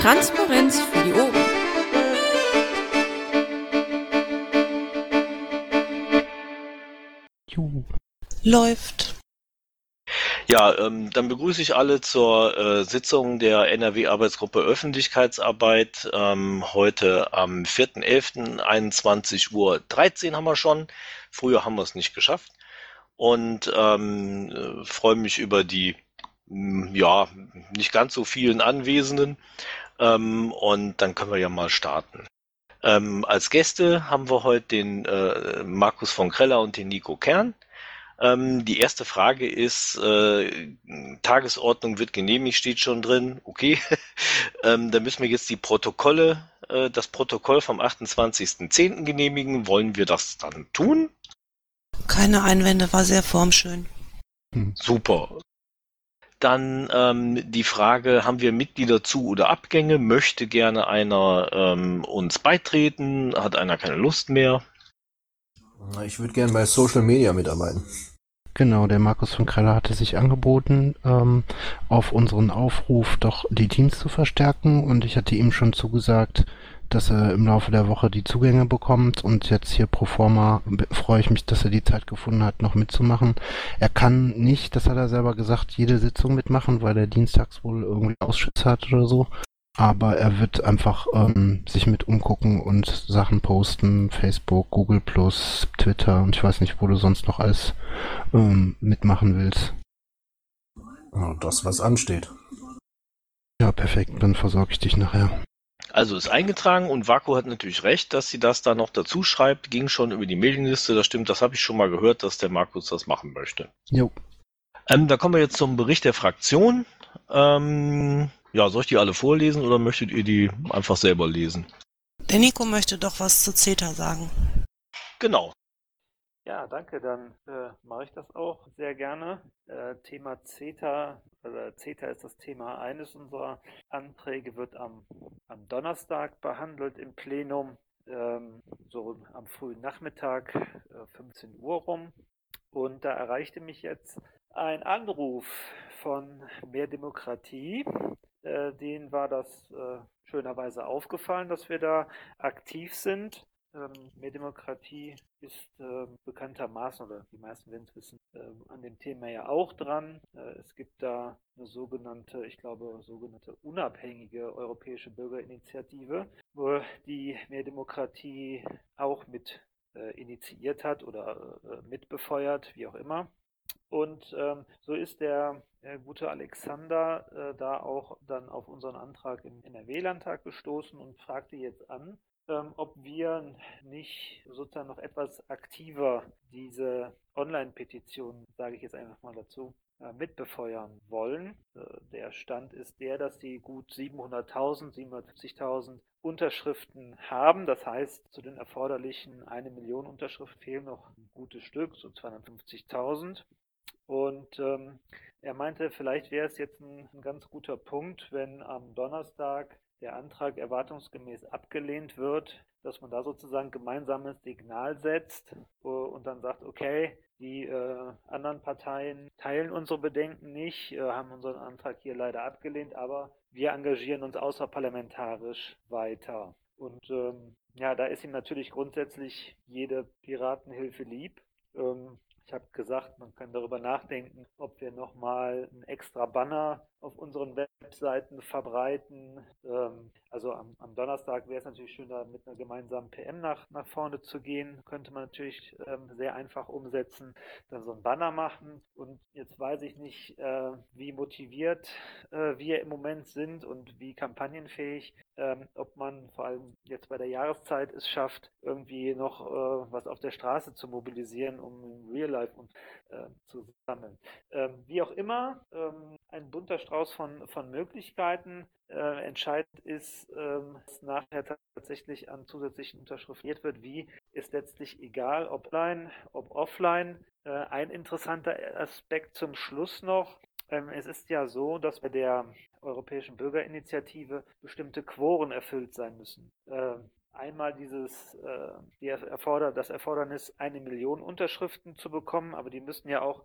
Transparenz für die Ohren. Läuft. Ja, ähm, dann begrüße ich alle zur äh, Sitzung der NRW-Arbeitsgruppe Öffentlichkeitsarbeit. Ähm, heute am 4.11.21 Uhr 13 haben wir schon. Früher haben wir es nicht geschafft. Und ähm, äh, freue mich über die ja, nicht ganz so vielen Anwesenden. Ähm, und dann können wir ja mal starten. Ähm, als Gäste haben wir heute den äh, Markus von Kreller und den Nico Kern. Ähm, die erste Frage ist, äh, Tagesordnung wird genehmigt, steht schon drin. Okay, ähm, dann müssen wir jetzt die Protokolle, äh, das Protokoll vom 28.10. genehmigen. Wollen wir das dann tun? Keine Einwände, war sehr formschön. Super. Dann ähm, die Frage, haben wir Mitglieder zu oder Abgänge? Möchte gerne einer ähm, uns beitreten? Hat einer keine Lust mehr? Ich würde gerne bei Social Media mitarbeiten. Genau, der Markus von Kreller hatte sich angeboten, ähm, auf unseren Aufruf doch die Teams zu verstärken und ich hatte ihm schon zugesagt, dass er im Laufe der Woche die Zugänge bekommt und jetzt hier pro forma freue ich mich, dass er die Zeit gefunden hat, noch mitzumachen. Er kann nicht, das hat er selber gesagt, jede Sitzung mitmachen, weil er dienstags wohl irgendwie Ausschuss hat oder so. Aber er wird einfach ähm, sich mit umgucken und Sachen posten, Facebook, Google Plus, Twitter und ich weiß nicht, wo du sonst noch alles ähm, mitmachen willst. Ja, das, was ansteht. Ja, perfekt, dann versorge ich dich nachher. Also ist eingetragen und Vaku hat natürlich recht, dass sie das da noch dazu schreibt. Ging schon über die Mailingliste, das stimmt, das habe ich schon mal gehört, dass der Markus das machen möchte. Jo. Ähm, da kommen wir jetzt zum Bericht der Fraktion. Ähm, ja, soll ich die alle vorlesen oder möchtet ihr die einfach selber lesen? Der Nico möchte doch was zu CETA sagen. Genau. Ja, danke. Dann äh, mache ich das auch sehr gerne. Äh, Thema CETA, also CETA ist das Thema eines unserer Anträge, wird am, am Donnerstag behandelt im Plenum, ähm, so am frühen Nachmittag, äh, 15 Uhr rum. Und da erreichte mich jetzt ein Anruf von Mehr Demokratie. Äh, denen war das äh, schönerweise aufgefallen, dass wir da aktiv sind. Ähm, Mehr Demokratie ist äh, bekanntermaßen, oder die meisten werden es wissen, äh, an dem Thema ja auch dran. Äh, es gibt da eine sogenannte, ich glaube, sogenannte unabhängige europäische Bürgerinitiative, wo die Mehr Demokratie auch mit äh, initiiert hat oder äh, mitbefeuert, wie auch immer. Und ähm, so ist der äh, gute Alexander äh, da auch dann auf unseren Antrag im NRW-Landtag gestoßen und fragte jetzt an, ähm, ob wir nicht sozusagen noch etwas aktiver diese Online-Petition, sage ich jetzt einfach mal dazu, äh, mitbefeuern wollen. Äh, der Stand ist der, dass sie gut 700.000, 750.000 Unterschriften haben. Das heißt, zu den erforderlichen eine Million Unterschriften fehlen noch ein gutes Stück, so 250.000. Und ähm, er meinte, vielleicht wäre es jetzt ein, ein ganz guter Punkt, wenn am Donnerstag der Antrag erwartungsgemäß abgelehnt wird, dass man da sozusagen gemeinsames Signal setzt und dann sagt, okay, die äh, anderen Parteien teilen unsere Bedenken nicht, äh, haben unseren Antrag hier leider abgelehnt, aber wir engagieren uns außerparlamentarisch weiter. Und ähm, ja, da ist ihm natürlich grundsätzlich jede Piratenhilfe lieb. Ähm, ich habe gesagt, man kann darüber nachdenken, ob wir nochmal ein extra Banner auf unseren Webseiten verbreiten. Ähm, also am, am Donnerstag wäre es natürlich schön, da mit einer gemeinsamen PM nach, nach vorne zu gehen. Könnte man natürlich ähm, sehr einfach umsetzen, dann so ein Banner machen. Und jetzt weiß ich nicht, äh, wie motiviert äh, wir im Moment sind und wie kampagnenfähig, ähm, ob man vor allem jetzt bei der Jahreszeit es schafft, irgendwie noch äh, was auf der Straße zu mobilisieren, um im Real Life und, äh, zu sammeln. Ähm, wie auch immer, ähm, ein bunter Strauß von, von Möglichkeiten. Äh, entscheidend ist, ähm, dass nachher tatsächlich an zusätzlichen Unterschriften wird, wie ist letztlich egal, ob online, ob offline. Äh, ein interessanter Aspekt zum Schluss noch. Ähm, es ist ja so, dass bei der Europäischen Bürgerinitiative bestimmte Quoren erfüllt sein müssen. Äh, einmal dieses äh, die erforder das Erfordernis, eine Million Unterschriften zu bekommen, aber die müssen ja auch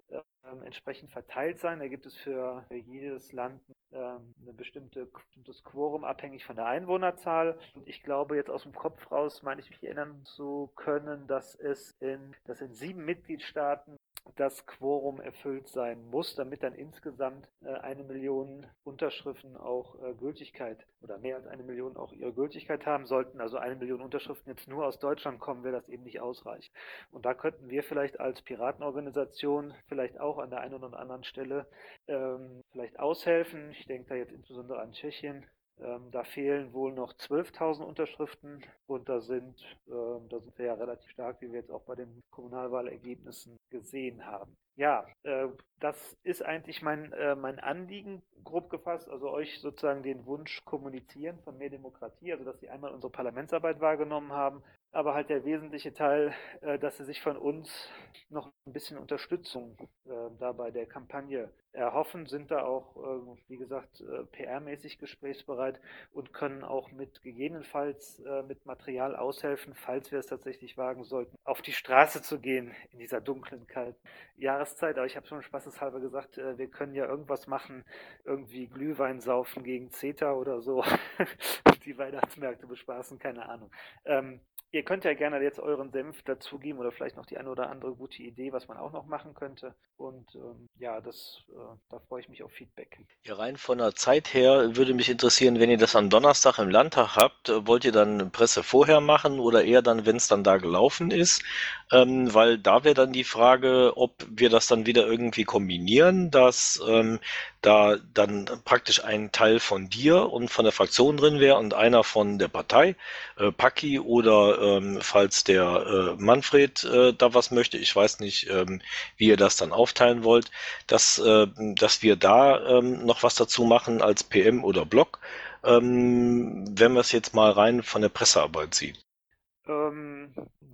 entsprechend verteilt sein. Da gibt es für, jedes Land ähm, eine bestimmte bestimmtes Quorum abhängig von der Einwohnerzahl. Und ich glaube jetzt aus dem Kopf raus, meine ich mich erinnern zu können, dass es in, dass in sieben Mitgliedstaaten das Quorum erfüllt sein muss, damit dann insgesamt äh, eine Million Unterschriften auch äh, Gültigkeit oder mehr als eine Million auch ihre Gültigkeit haben sollten. Also eine Million Unterschriften jetzt nur aus Deutschland kommen, wäre das eben nicht ausreichend. Und da könnten wir vielleicht als Piratenorganisation vielleicht auch an der einen oder anderen Stelle ähm, vielleicht aushelfen. Ich denke da jetzt insbesondere an Tschechien, ähm, da fehlen wohl noch 12.000 Unterschriften und da sind, ähm, da sind wir ja relativ stark, wie wir jetzt auch bei den Kommunalwahlergebnissen gesehen haben. Ja, äh, das ist eigentlich mein, äh, mein Anliegen, grob gefasst, also euch sozusagen den Wunsch kommunizieren von mehr Demokratie, also dass Sie einmal unsere Parlamentsarbeit wahrgenommen haben, aber halt der wesentliche Teil, äh, dass Sie sich von uns noch ein bisschen Unterstützung äh, da bei der Kampagne erhoffen, sind da auch, äh, wie gesagt, äh, PR-mäßig gesprächsbereit und können auch mit gegebenenfalls äh, mit Material aushelfen, falls wir es tatsächlich wagen sollten, auf die Straße zu gehen in dieser dunklen, kalten Jahreszeit. Aber ich habe schon spaßeshalber gesagt, wir können ja irgendwas machen, irgendwie Glühwein saufen gegen CETA oder so, die Weihnachtsmärkte bespaßen, keine Ahnung. Ähm, Ihr könnt ja gerne jetzt euren Senf dazugeben oder vielleicht noch die eine oder andere gute Idee, was man auch noch machen könnte. Und ähm, ja, das, äh, da freue ich mich auf Feedback. Ja, rein von der Zeit her würde mich interessieren, wenn ihr das am Donnerstag im Landtag habt, äh, wollt ihr dann Presse vorher machen oder eher dann, wenn es dann da gelaufen ist? Ähm, weil da wäre dann die Frage, ob wir das dann wieder irgendwie kombinieren, dass ähm, da dann praktisch ein Teil von dir und von der Fraktion drin wäre und einer von der Partei, äh, Paki oder ähm, falls der äh, Manfred äh, da was möchte, ich weiß nicht, ähm, wie ihr das dann aufteilen wollt, dass, äh, dass wir da ähm, noch was dazu machen als PM oder Blog, ähm, wenn wir es jetzt mal rein von der Pressearbeit sieht. Ähm,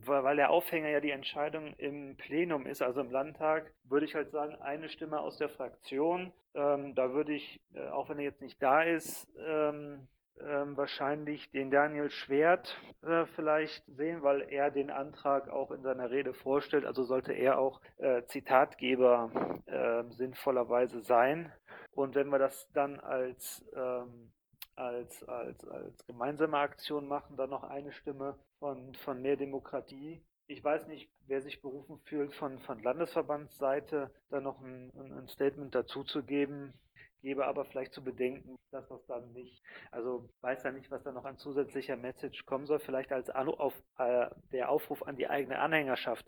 weil der Aufhänger ja die Entscheidung im Plenum ist, also im Landtag, würde ich halt sagen, eine Stimme aus der Fraktion. Ähm, da würde ich, äh, auch wenn er jetzt nicht da ist, ähm, ähm, wahrscheinlich den Daniel Schwert äh, vielleicht sehen, weil er den Antrag auch in seiner Rede vorstellt. Also sollte er auch äh, Zitatgeber äh, sinnvollerweise sein. Und wenn wir das dann als ähm, als, als, als gemeinsame Aktion machen, dann noch eine Stimme von, von mehr Demokratie. Ich weiß nicht, wer sich berufen fühlt, von, von Landesverbandsseite da noch ein, ein Statement dazuzugeben gebe aber vielleicht zu bedenken, dass das dann nicht, also weiß ja nicht, was da noch an zusätzlicher Message kommen soll, vielleicht als auf, äh, der Aufruf an die eigene Anhängerschaft,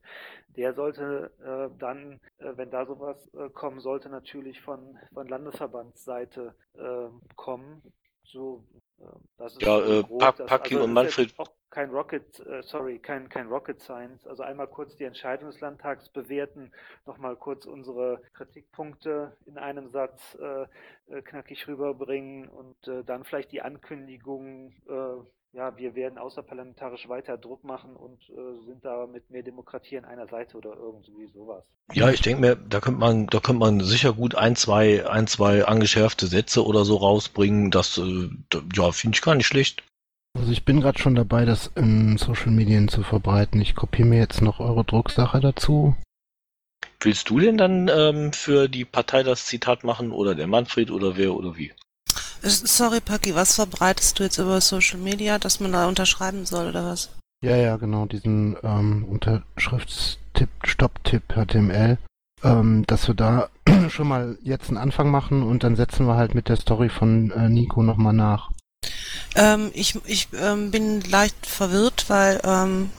der sollte äh, dann, äh, wenn da sowas äh, kommen sollte, natürlich von, von Landesverbandsseite äh, kommen. So, äh, das ist ja, äh, grob, Pack, das, also und Manfred. Auch kein Rocket, äh, sorry, kein, kein Rocket Science. Also einmal kurz die Entscheidung des Landtags bewerten, nochmal kurz unsere Kritikpunkte in einem Satz äh, äh, knackig rüberbringen und äh, dann vielleicht die Ankündigung, äh, ja, wir werden außerparlamentarisch weiter Druck machen und äh, sind da mit mehr Demokratie an einer Seite oder irgendwie sowas. Ja, ich denke mir, da könnte man, da könnte man sicher gut ein, zwei, ein, zwei angeschärfte Sätze oder so rausbringen. Das, äh, ja, finde ich gar nicht schlecht. Also ich bin gerade schon dabei, das in Social Medien zu verbreiten. Ich kopiere mir jetzt noch eure Drucksache dazu. Willst du denn dann ähm, für die Partei das Zitat machen oder der Manfred oder wer oder wie? Sorry, Paki, was verbreitest du jetzt über Social Media, dass man da unterschreiben soll oder was? Ja, ja, genau, diesen ähm, Unterschriftstipp, Stopptipp HTML, ähm, dass wir da schon mal jetzt einen Anfang machen und dann setzen wir halt mit der Story von äh, Nico nochmal nach. Ähm, ich ich ähm, bin leicht verwirrt, weil ähm,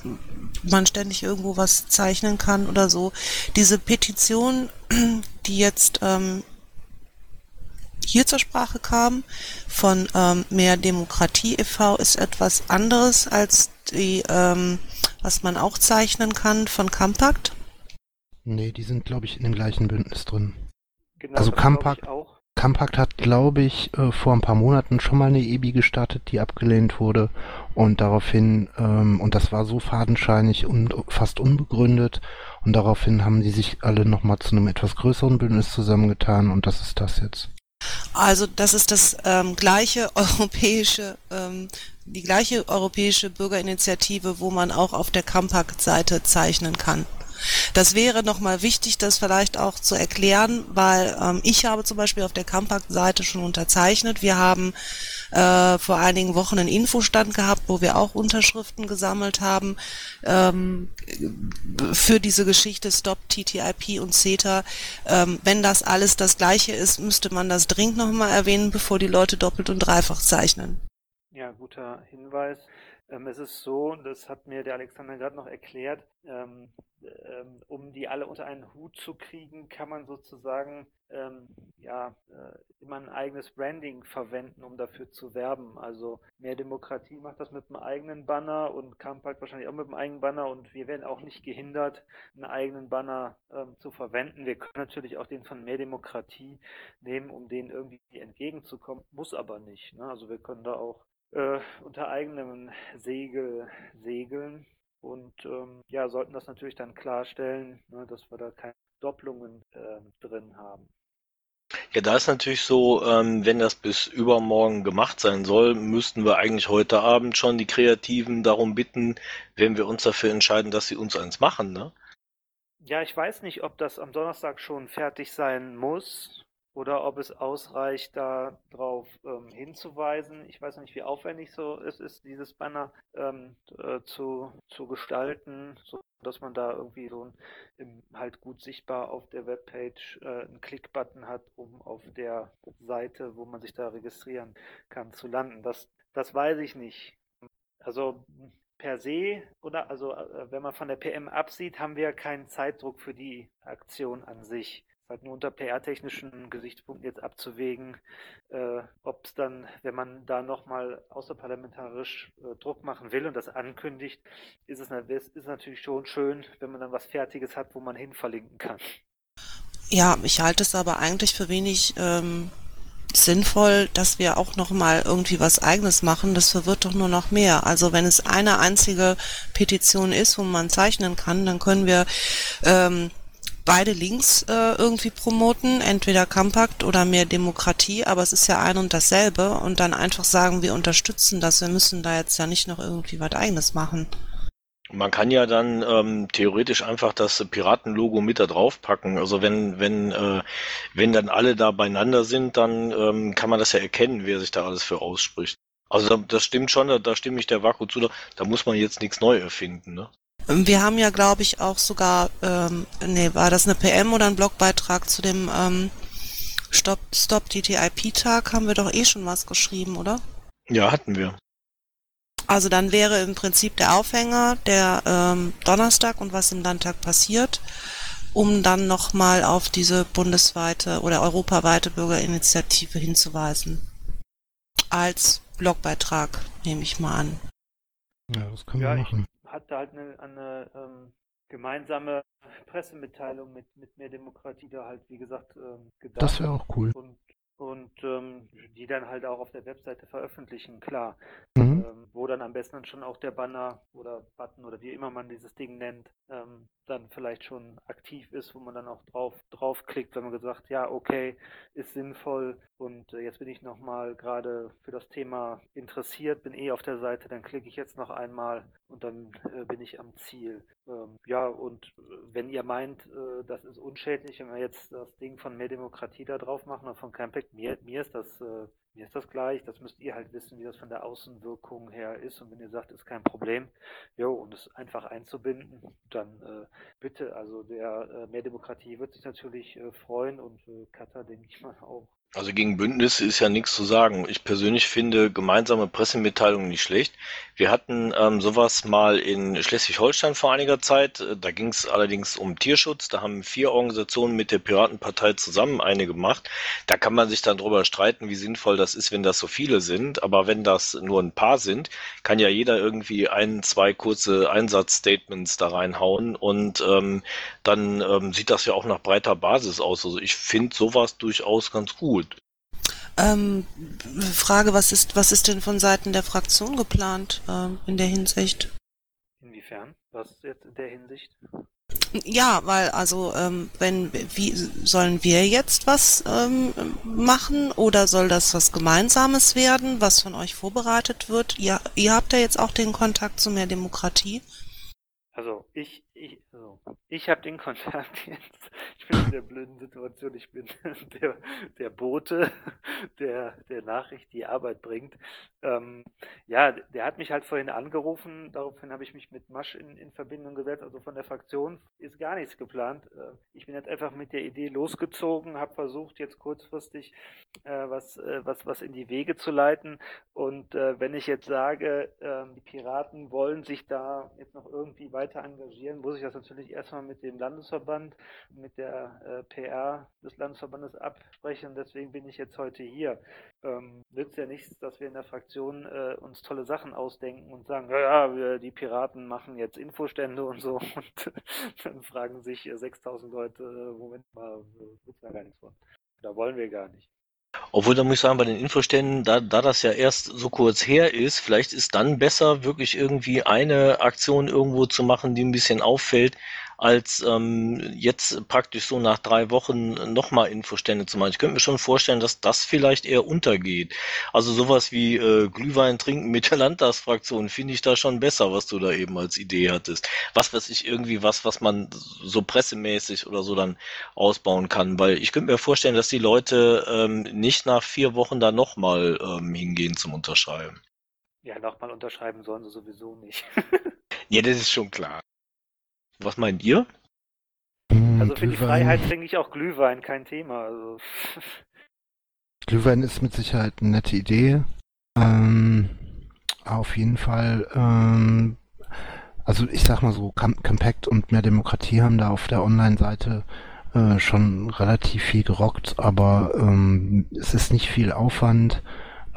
man ständig irgendwo was zeichnen kann oder so. Diese Petition, die jetzt ähm, hier zur Sprache kam, von ähm, Mehr Demokratie e.V., ist etwas anderes als die, ähm, was man auch zeichnen kann von Compact. Nee, die sind, glaube ich, in dem gleichen Bündnis drin. Genau, Also das Compact hat, glaube ich, äh, vor ein paar Monaten schon mal eine EBI gestartet, die abgelehnt wurde. Und daraufhin, ähm, und das war so fadenscheinig und fast unbegründet. Und daraufhin haben die sich alle nochmal zu einem etwas größeren Bündnis zusammengetan. Und das ist das jetzt. Also das ist das ähm, gleiche europäische, ähm, die gleiche europäische Bürgerinitiative, wo man auch auf der Compact-Seite zeichnen kann. Das wäre nochmal wichtig, das vielleicht auch zu erklären, weil ähm, ich habe zum Beispiel auf der Campact-Seite schon unterzeichnet. Wir haben äh, vor einigen Wochen einen Infostand gehabt, wo wir auch Unterschriften gesammelt haben ähm, für diese Geschichte Stop TTIP und CETA. Ähm, wenn das alles das gleiche ist, müsste man das dringend nochmal erwähnen, bevor die Leute doppelt und dreifach zeichnen. Ja, guter Hinweis. Ähm, es ist so, das hat mir der Alexander gerade noch erklärt, ähm, ähm, um die alle unter einen Hut zu kriegen, kann man sozusagen ja äh, immer ein eigenes Branding verwenden, um dafür zu werben. Also mehr Demokratie macht das mit einem eigenen Banner und Kampakt wahrscheinlich auch mit einem eigenen Banner und wir werden auch nicht gehindert, einen eigenen Banner zu verwenden. Wir können natürlich auch den von mehr Demokratie nehmen, um denen irgendwie entgegenzukommen, muss aber nicht. Ne? Also wir können da auch äh, unter eigenem Segel segeln und ähm, ja, sollten das natürlich dann klarstellen, ne, dass wir da keine Doppelungen äh, drin haben. Ja, da ist natürlich so, ähm, wenn das bis übermorgen gemacht sein soll, müssten wir eigentlich heute Abend schon die Kreativen darum bitten, wenn wir uns dafür entscheiden, dass sie uns eins machen, ne? Ja, ich weiß nicht, ob das am Donnerstag schon fertig sein muss oder ob es ausreicht, darauf ähm, hinzuweisen. Ich weiß nicht, wie aufwendig so es ist, dieses Banner ähm, äh, zu, zu gestalten, so dass man da irgendwie so ein, im, halt gut sichtbar auf der Webpage äh, einen Klickbutton hat, um auf der Seite, wo man sich da registrieren kann, zu landen. Das, das weiß ich nicht. Also per se oder also äh, wenn man von der PM absieht, haben wir keinen Zeitdruck für die Aktion an sich halt nur unter PR-technischen Gesichtspunkten jetzt abzuwägen, äh, ob es dann, wenn man da nochmal außerparlamentarisch äh, Druck machen will und das ankündigt, ist es ist natürlich schon schön, wenn man dann was Fertiges hat, wo man hin verlinken kann. Ja, ich halte es aber eigentlich für wenig ähm, sinnvoll, dass wir auch nochmal irgendwie was eigenes machen. Das verwirrt doch nur noch mehr. Also wenn es eine einzige Petition ist, wo man zeichnen kann, dann können wir ähm, beide Links äh, irgendwie promoten, entweder Compact oder mehr Demokratie, aber es ist ja ein und dasselbe und dann einfach sagen, wir unterstützen das, wir müssen da jetzt ja nicht noch irgendwie was eigenes machen. Man kann ja dann ähm, theoretisch einfach das Piratenlogo mit da drauf packen. Also wenn wenn äh, wenn dann alle da beieinander sind, dann ähm, kann man das ja erkennen, wer sich da alles für ausspricht. Also das stimmt schon, da, da stimme ich der Vaku zu. Da, da muss man jetzt nichts neu erfinden. Ne? Wir haben ja, glaube ich, auch sogar, ähm, nee, war das eine PM oder ein Blogbeitrag zu dem ähm, Stop, Stop TTIP-Tag? Haben wir doch eh schon was geschrieben, oder? Ja, hatten wir. Also dann wäre im Prinzip der Aufhänger der ähm, Donnerstag und was im Landtag passiert, um dann nochmal auf diese bundesweite oder europaweite Bürgerinitiative hinzuweisen. Als Blogbeitrag, nehme ich mal an. Ja, das können ja, wir machen hatte halt eine, eine ähm, gemeinsame Pressemitteilung mit, mit mehr Demokratie da halt, wie gesagt, ähm, gedacht. Das wäre auch cool. Und, und ähm, die dann halt auch auf der Webseite veröffentlichen, klar. Mhm. Ähm, wo dann am besten dann schon auch der Banner oder Button oder wie immer man dieses Ding nennt, ähm, dann vielleicht schon aktiv ist, wo man dann auch drauf draufklickt, wenn man gesagt, ja, okay, ist sinnvoll und äh, jetzt bin ich nochmal gerade für das Thema interessiert, bin eh auf der Seite, dann klicke ich jetzt noch einmal und dann äh, bin ich am Ziel. Ähm, ja, und äh, wenn ihr meint, äh, das ist unschädlich, wenn wir jetzt das Ding von Mehr Demokratie da drauf machen oder von Campact, mir, mir ist das äh, mir ist das gleich, das müsst ihr halt wissen, wie das von der Außenwirkung her ist. Und wenn ihr sagt, ist kein Problem, jo, und es einfach einzubinden, dann äh, bitte, also der äh, Mehr Demokratie wird sich natürlich äh, freuen und äh, Katar, denke ich mal, auch. Also gegen Bündnis ist ja nichts zu sagen. Ich persönlich finde gemeinsame Pressemitteilungen nicht schlecht. Wir hatten ähm, sowas mal in Schleswig-Holstein vor einiger Zeit. Äh, da ging es allerdings um Tierschutz. Da haben vier Organisationen mit der Piratenpartei zusammen eine gemacht. Da kann man sich dann drüber streiten, wie sinnvoll das ist, wenn das so viele sind. Aber wenn das nur ein paar sind, kann ja jeder irgendwie ein, zwei kurze Einsatzstatements da reinhauen und ähm, dann ähm, sieht das ja auch nach breiter Basis aus. Also ich finde sowas durchaus ganz gut. Ähm, Frage, was ist, was ist denn von Seiten der Fraktion geplant ähm, in der Hinsicht? Inwiefern? Was jetzt in der Hinsicht? Ja, weil also ähm, wenn wie sollen wir jetzt was ähm, machen oder soll das was Gemeinsames werden, was von euch vorbereitet wird? Ihr, ihr habt ja jetzt auch den Kontakt zu mehr Demokratie. Also ich, ich, habe den Kontakt jetzt. Ich bin in der blöden Situation. Ich bin der, der Bote, der, der Nachricht die Arbeit bringt. Ähm, ja, der hat mich halt vorhin angerufen. Daraufhin habe ich mich mit Masch in, in Verbindung gesetzt. Also von der Fraktion ist gar nichts geplant. Äh, ich bin jetzt einfach mit der Idee losgezogen, habe versucht, jetzt kurzfristig was, äh, was, was in die Wege zu leiten. Und äh, wenn ich jetzt sage, ähm, die Piraten wollen sich da jetzt noch irgendwie weiter engagieren, muss ich das natürlich erstmal mal mit dem Landesverband, mit der äh, PR des Landesverbandes absprechen. Deswegen bin ich jetzt heute hier. Ähm, nützt ja nichts, dass wir in der Fraktion äh, uns tolle Sachen ausdenken und sagen, ja, ja, die Piraten machen jetzt Infostände und so. Und dann fragen sich äh, 6000 Leute, äh, Moment mal, wissen wir gar nichts von. Da wollen wir gar nicht. Obwohl, da muss ich sagen, bei den Infoständen, da, da das ja erst so kurz her ist, vielleicht ist dann besser, wirklich irgendwie eine Aktion irgendwo zu machen, die ein bisschen auffällt, als ähm, jetzt praktisch so nach drei Wochen nochmal Infostände zu machen. Ich könnte mir schon vorstellen, dass das vielleicht eher untergeht. Also sowas wie äh, Glühwein trinken mit der Landtagsfraktion finde ich da schon besser, was du da eben als Idee hattest. Was weiß ich, irgendwie was, was man so pressemäßig oder so dann ausbauen kann. Weil ich könnte mir vorstellen, dass die Leute ähm, nicht nach vier Wochen da nochmal ähm, hingehen zum Unterschreiben. Ja, nochmal unterschreiben sollen sie sowieso nicht. ja, das ist schon klar. Was meint ihr? Hm, also für Glühwein. die Freiheit trinke ich auch Glühwein, kein Thema. Also. Glühwein ist mit Sicherheit eine nette Idee. Ähm, auf jeden Fall, ähm, also ich sag mal so, Compact und mehr Demokratie haben da auf der Online-Seite äh, schon relativ viel gerockt, aber ähm, es ist nicht viel Aufwand,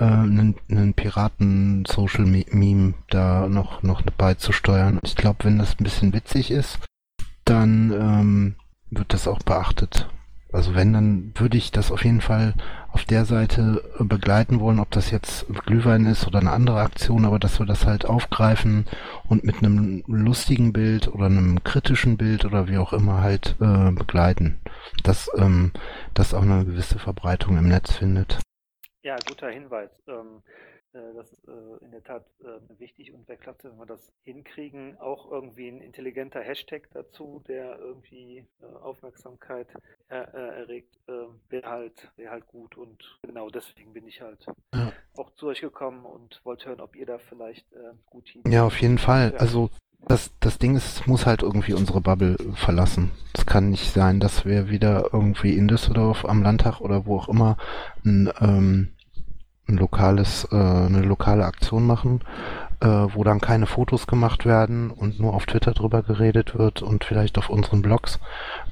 einen, einen Piraten-Social-Meme da noch, noch beizusteuern. Ich glaube, wenn das ein bisschen witzig ist, dann ähm, wird das auch beachtet. Also wenn, dann würde ich das auf jeden Fall auf der Seite begleiten wollen, ob das jetzt Glühwein ist oder eine andere Aktion, aber dass wir das halt aufgreifen und mit einem lustigen Bild oder einem kritischen Bild oder wie auch immer halt äh, begleiten. Dass ähm, das auch eine gewisse Verbreitung im Netz findet. Ja, guter Hinweis. Ähm, äh, das ist äh, in der Tat äh, wichtig und wäre klasse, wenn wir das hinkriegen. Auch irgendwie ein intelligenter Hashtag dazu, der irgendwie Aufmerksamkeit erregt, wäre halt, wäre halt gut. Und genau deswegen bin ich halt ja. auch zu euch gekommen und wollte hören, ob ihr da vielleicht gut hin. Ja, auf jeden Fall. Ja. Also das, das Ding ist, es muss halt irgendwie unsere Bubble verlassen. Es kann nicht sein, dass wir wieder irgendwie in Düsseldorf am Landtag oder wo auch immer ein ähm, ein lokales, äh, eine lokale Aktion machen, äh, wo dann keine Fotos gemacht werden und nur auf Twitter drüber geredet wird und vielleicht auf unseren Blogs.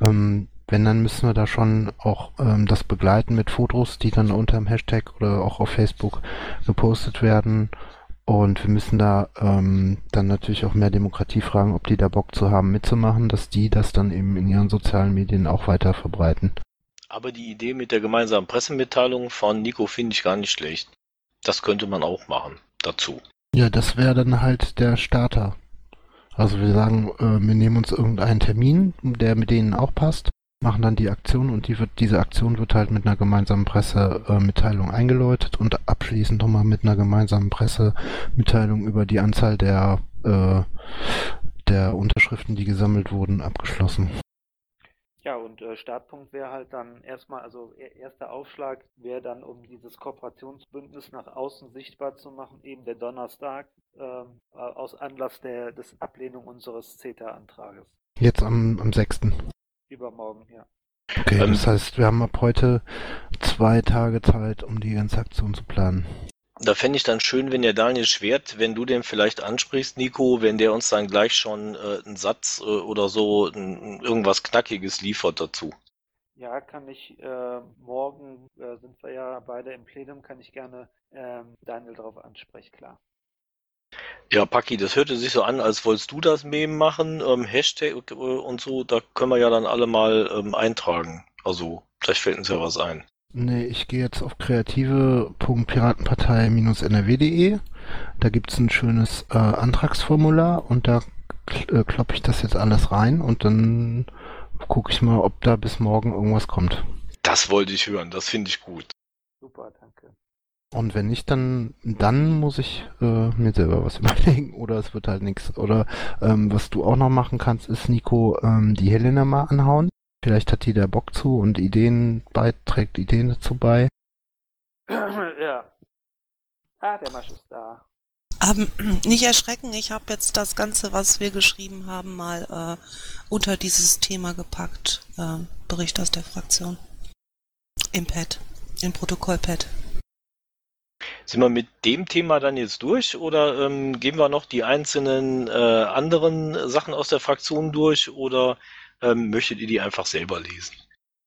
Ähm, wenn, dann müssen wir da schon auch ähm, das begleiten mit Fotos, die dann unter dem Hashtag oder auch auf Facebook gepostet werden. Und wir müssen da ähm, dann natürlich auch mehr Demokratie fragen, ob die da Bock zu haben mitzumachen, dass die das dann eben in ihren sozialen Medien auch weiter verbreiten. Aber die Idee mit der gemeinsamen Pressemitteilung von Nico finde ich gar nicht schlecht. Das könnte man auch machen dazu. Ja, das wäre dann halt der Starter. Also wir sagen, äh, wir nehmen uns irgendeinen Termin, der mit denen auch passt, machen dann die Aktion und die wird, diese Aktion wird halt mit einer gemeinsamen Pressemitteilung eingeläutet und abschließend nochmal mit einer gemeinsamen Pressemitteilung über die Anzahl der, äh, der Unterschriften, die gesammelt wurden, abgeschlossen. Ja, und äh, Startpunkt wäre halt dann erstmal, also erster Aufschlag wäre dann, um dieses Kooperationsbündnis nach außen sichtbar zu machen, eben der Donnerstag ähm, aus Anlass der des Ablehnung unseres CETA-Antrages. Jetzt am, am 6. Übermorgen, ja. Okay, ähm, das heißt, wir haben ab heute zwei Tage Zeit, um die ganze Aktion zu planen. Da fände ich dann schön, wenn der Daniel Schwert, wenn du den vielleicht ansprichst, Nico, wenn der uns dann gleich schon äh, einen Satz äh, oder so, ein, irgendwas Knackiges liefert dazu. Ja, kann ich, äh, morgen äh, sind wir ja beide im Plenum, kann ich gerne ähm, Daniel darauf ansprechen, klar. Ja, Paki, das hörte sich so an, als wolltest du das Meme machen, ähm, Hashtag äh, und so, da können wir ja dann alle mal ähm, eintragen. Also, vielleicht fällt uns ja was ein. Nee, ich gehe jetzt auf kreative.piratenpartei-nrw.de. Da gibt's ein schönes äh, Antragsformular und da äh, kloppe ich das jetzt alles rein und dann gucke ich mal, ob da bis morgen irgendwas kommt. Das wollte ich hören, das finde ich gut. Super, danke. Und wenn nicht, dann, dann muss ich äh, mir selber was überlegen oder es wird halt nichts. Oder ähm, was du auch noch machen kannst, ist, Nico, ähm, die Helena mal anhauen. Vielleicht hat die da Bock zu und Ideen bei, trägt Ideen dazu bei. ja. Ah, der Masch ist da. Ähm, nicht erschrecken, ich habe jetzt das Ganze, was wir geschrieben haben, mal äh, unter dieses Thema gepackt. Äh, Bericht aus der Fraktion. Im Pad, im Protokollpad. Sind wir mit dem Thema dann jetzt durch oder ähm, gehen wir noch die einzelnen äh, anderen Sachen aus der Fraktion durch oder ähm, möchtet ihr die einfach selber lesen?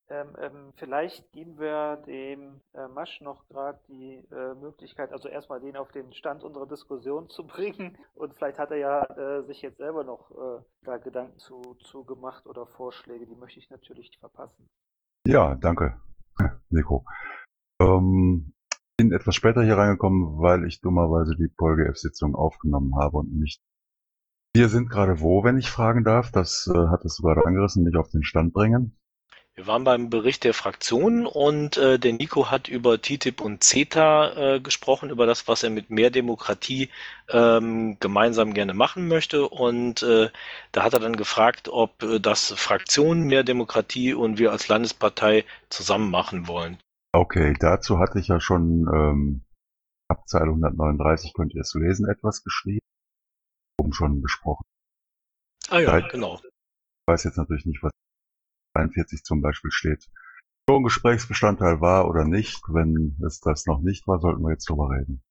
Ähm, ähm, vielleicht geben wir dem äh, Masch noch gerade die äh, Möglichkeit, also erstmal den auf den Stand unserer Diskussion zu bringen und vielleicht hat er ja äh, sich jetzt selber noch äh, da Gedanken zu, zu gemacht oder Vorschläge, die möchte ich natürlich nicht verpassen. Ja, danke, Nico. Ähm, bin etwas später hier reingekommen, weil ich dummerweise die Folge-F-Sitzung aufgenommen habe und nicht. Wir sind gerade wo, wenn ich fragen darf? Das äh, hattest du gerade angerissen, mich auf den Stand bringen. Wir waren beim Bericht der Fraktionen und äh, der Nico hat über TTIP und CETA äh, gesprochen, über das, was er mit mehr Demokratie ähm, gemeinsam gerne machen möchte. Und äh, da hat er dann gefragt, ob äh, das Fraktionen mehr Demokratie und wir als Landespartei zusammen machen wollen. Okay, dazu hatte ich ja schon ähm, ab Zeile 139, könnt ihr es lesen, etwas geschrieben. Oben schon besprochen. Ah ja, Ja. genau. Ich weiß jetzt natürlich nicht, was 43 zum Beispiel steht. So ein Gesprächsbestandteil war oder nicht. Wenn es das noch nicht war, sollten wir jetzt drüber reden.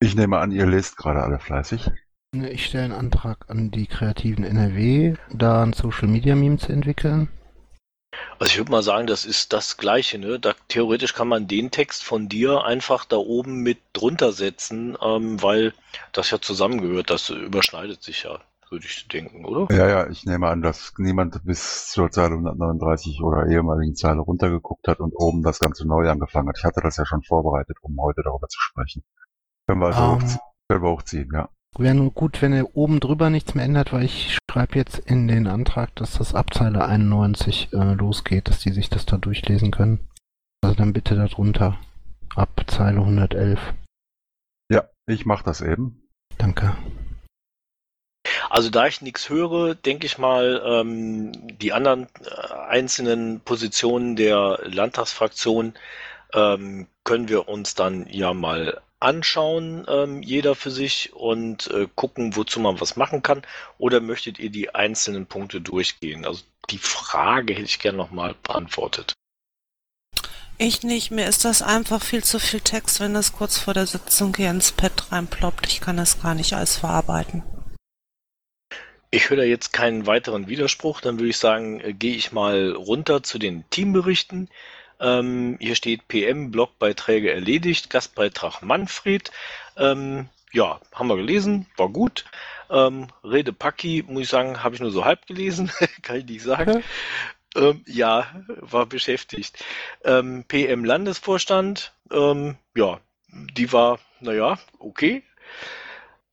Ich nehme an, ihr lest gerade alle fleißig. Ich stelle einen Antrag an die kreativen NRW, da ein Social Media Meme zu entwickeln. Also ich würde mal sagen, das ist das Gleiche. Ne? Da, theoretisch kann man den Text von dir einfach da oben mit drunter setzen, ähm, weil das ja zusammengehört. Das überschneidet sich ja, würde ich denken, oder? Ja, ja, ich nehme an, dass niemand bis zur Zeile 139 oder ehemaligen Zeile runtergeguckt hat und oben das Ganze neu angefangen hat. Ich hatte das ja schon vorbereitet, um heute darüber zu sprechen. Können wir also Ähm. hochzie können wir hochziehen, ja. Wäre nur gut, wenn er oben drüber nichts mehr ändert, weil ich schreibe jetzt in den Antrag, dass das ab Zeile 91 äh, losgeht, dass die sich das da durchlesen können. Also dann bitte darunter. Ab Zeile 111. Ja, ich mache das eben. Danke. Also da ich nichts höre, denke ich mal, ähm, die anderen äh, einzelnen Positionen der Landtagsfraktion ähm, können wir uns dann ja mal anschauen, ähm, jeder für sich und äh, gucken, wozu man was machen kann. Oder möchtet ihr die einzelnen Punkte durchgehen? Also die Frage hätte ich gerne nochmal beantwortet. Ich nicht, mir ist das einfach viel zu viel Text, wenn das kurz vor der Sitzung hier ins Pad reinploppt. Ich kann das gar nicht alles verarbeiten. Ich höre da jetzt keinen weiteren Widerspruch. Dann würde ich sagen, äh, gehe ich mal runter zu den Teamberichten. Ähm, hier steht PM, Blogbeiträge erledigt, Gastbeitrag Manfred. Ähm, ja, haben wir gelesen, war gut. Ähm, Rede Paki, muss ich sagen, habe ich nur so halb gelesen, kann ich nicht sagen. Ähm, ja, war beschäftigt. Ähm, PM Landesvorstand, ähm, ja, die war, naja, okay.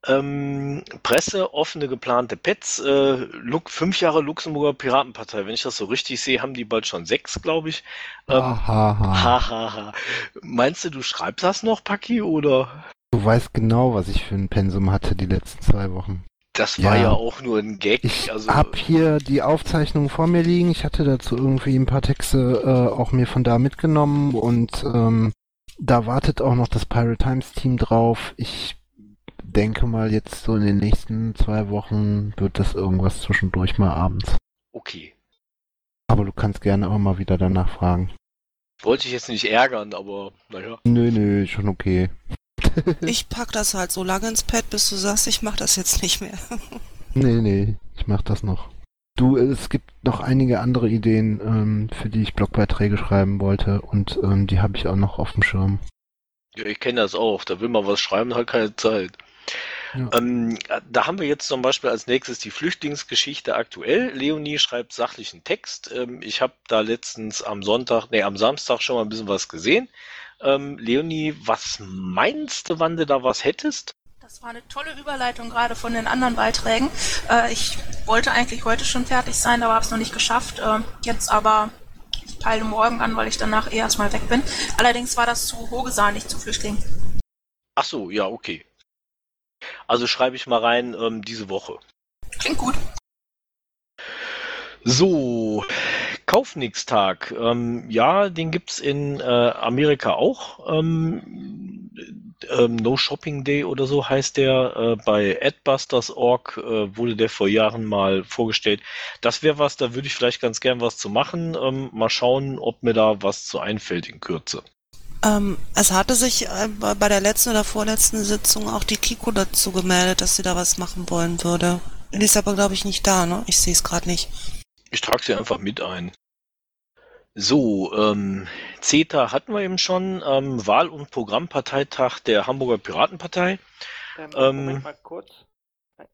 Ähm, Presse, offene geplante Pets, äh, fünf Jahre Luxemburger Piratenpartei. Wenn ich das so richtig sehe, haben die bald schon sechs, glaube ich. Ähm, Hahaha. Hahaha. Meinst du, du schreibst das noch, Paki, oder? Du weißt genau, was ich für ein Pensum hatte die letzten zwei Wochen. Das war ja, Ja. auch nur ein Gag. Ich also, hab hier die Aufzeichnung vor mir liegen. Ich hatte dazu irgendwie ein paar Texte äh, auch mir von da mitgenommen und ähm, da wartet auch noch das Pirate Times Team drauf. Ich denke mal jetzt so in den nächsten zwei Wochen wird das irgendwas zwischendurch mal abends. okay. Aber du kannst gerne auch mal wieder danach fragen. Wollte ich jetzt nicht ärgern, aber naja. Nö, nö, schon okay. Ich pack das halt so lange ins Pad, bis du sagst, ich mach das jetzt nicht mehr. Nee, nee, ich mach das noch. Du, es gibt noch einige andere Ideen, ähm, für die ich Blogbeiträge schreiben wollte und ähm, die habe ich auch noch auf dem Schirm. Ja, ich kenne das auch. Da will man was schreiben, hat keine Zeit. Ja. Ähm, da haben wir jetzt zum Beispiel als nächstes die Flüchtlingsgeschichte aktuell. Leonie schreibt sachlichen Text. Ähm, ich habe da letztens am Sonntag, nee, am Samstag schon mal ein bisschen was gesehen. Ähm, Leonie, was meinst du, wann du da was hättest? Das war eine tolle Überleitung gerade von den anderen Beiträgen. Äh, ich wollte eigentlich heute schon fertig sein, aber habe es noch nicht geschafft. Äh, jetzt aber, ich ich peile morgen an, weil ich danach eh erstmal weg bin. Allerdings war das zu Hogesaan, nicht zu Flüchtlingen. Ach so, ja, okay. Also schreibe ich mal rein ähm, diese Woche. Klingt gut. So, Kaufnix-Tag. Ähm, ja, den gibt's in äh, Amerika auch. Ähm, ähm, No Shopping Day oder so heißt der. Äh, bei Adbusters.org äh, wurde der vor Jahren mal vorgestellt. Das wäre was, da würde ich vielleicht ganz gern was zu machen. Ähm, mal schauen, ob mir da was zu einfällt in Kürze. Ähm, es hatte sich äh, bei der letzten oder vorletzten Sitzung auch die Kiko dazu gemeldet, dass sie da was machen wollen würde. Die ist aber, glaube ich, nicht da, ne? Ich sehe es gerade nicht. Ich trage sie einfach mit ein. So, ähm, CETA hatten wir eben schon. Ähm, Wahl- und Programmparteitag der Hamburger Piratenpartei. Ähm, Ähm, Moment mal kurz.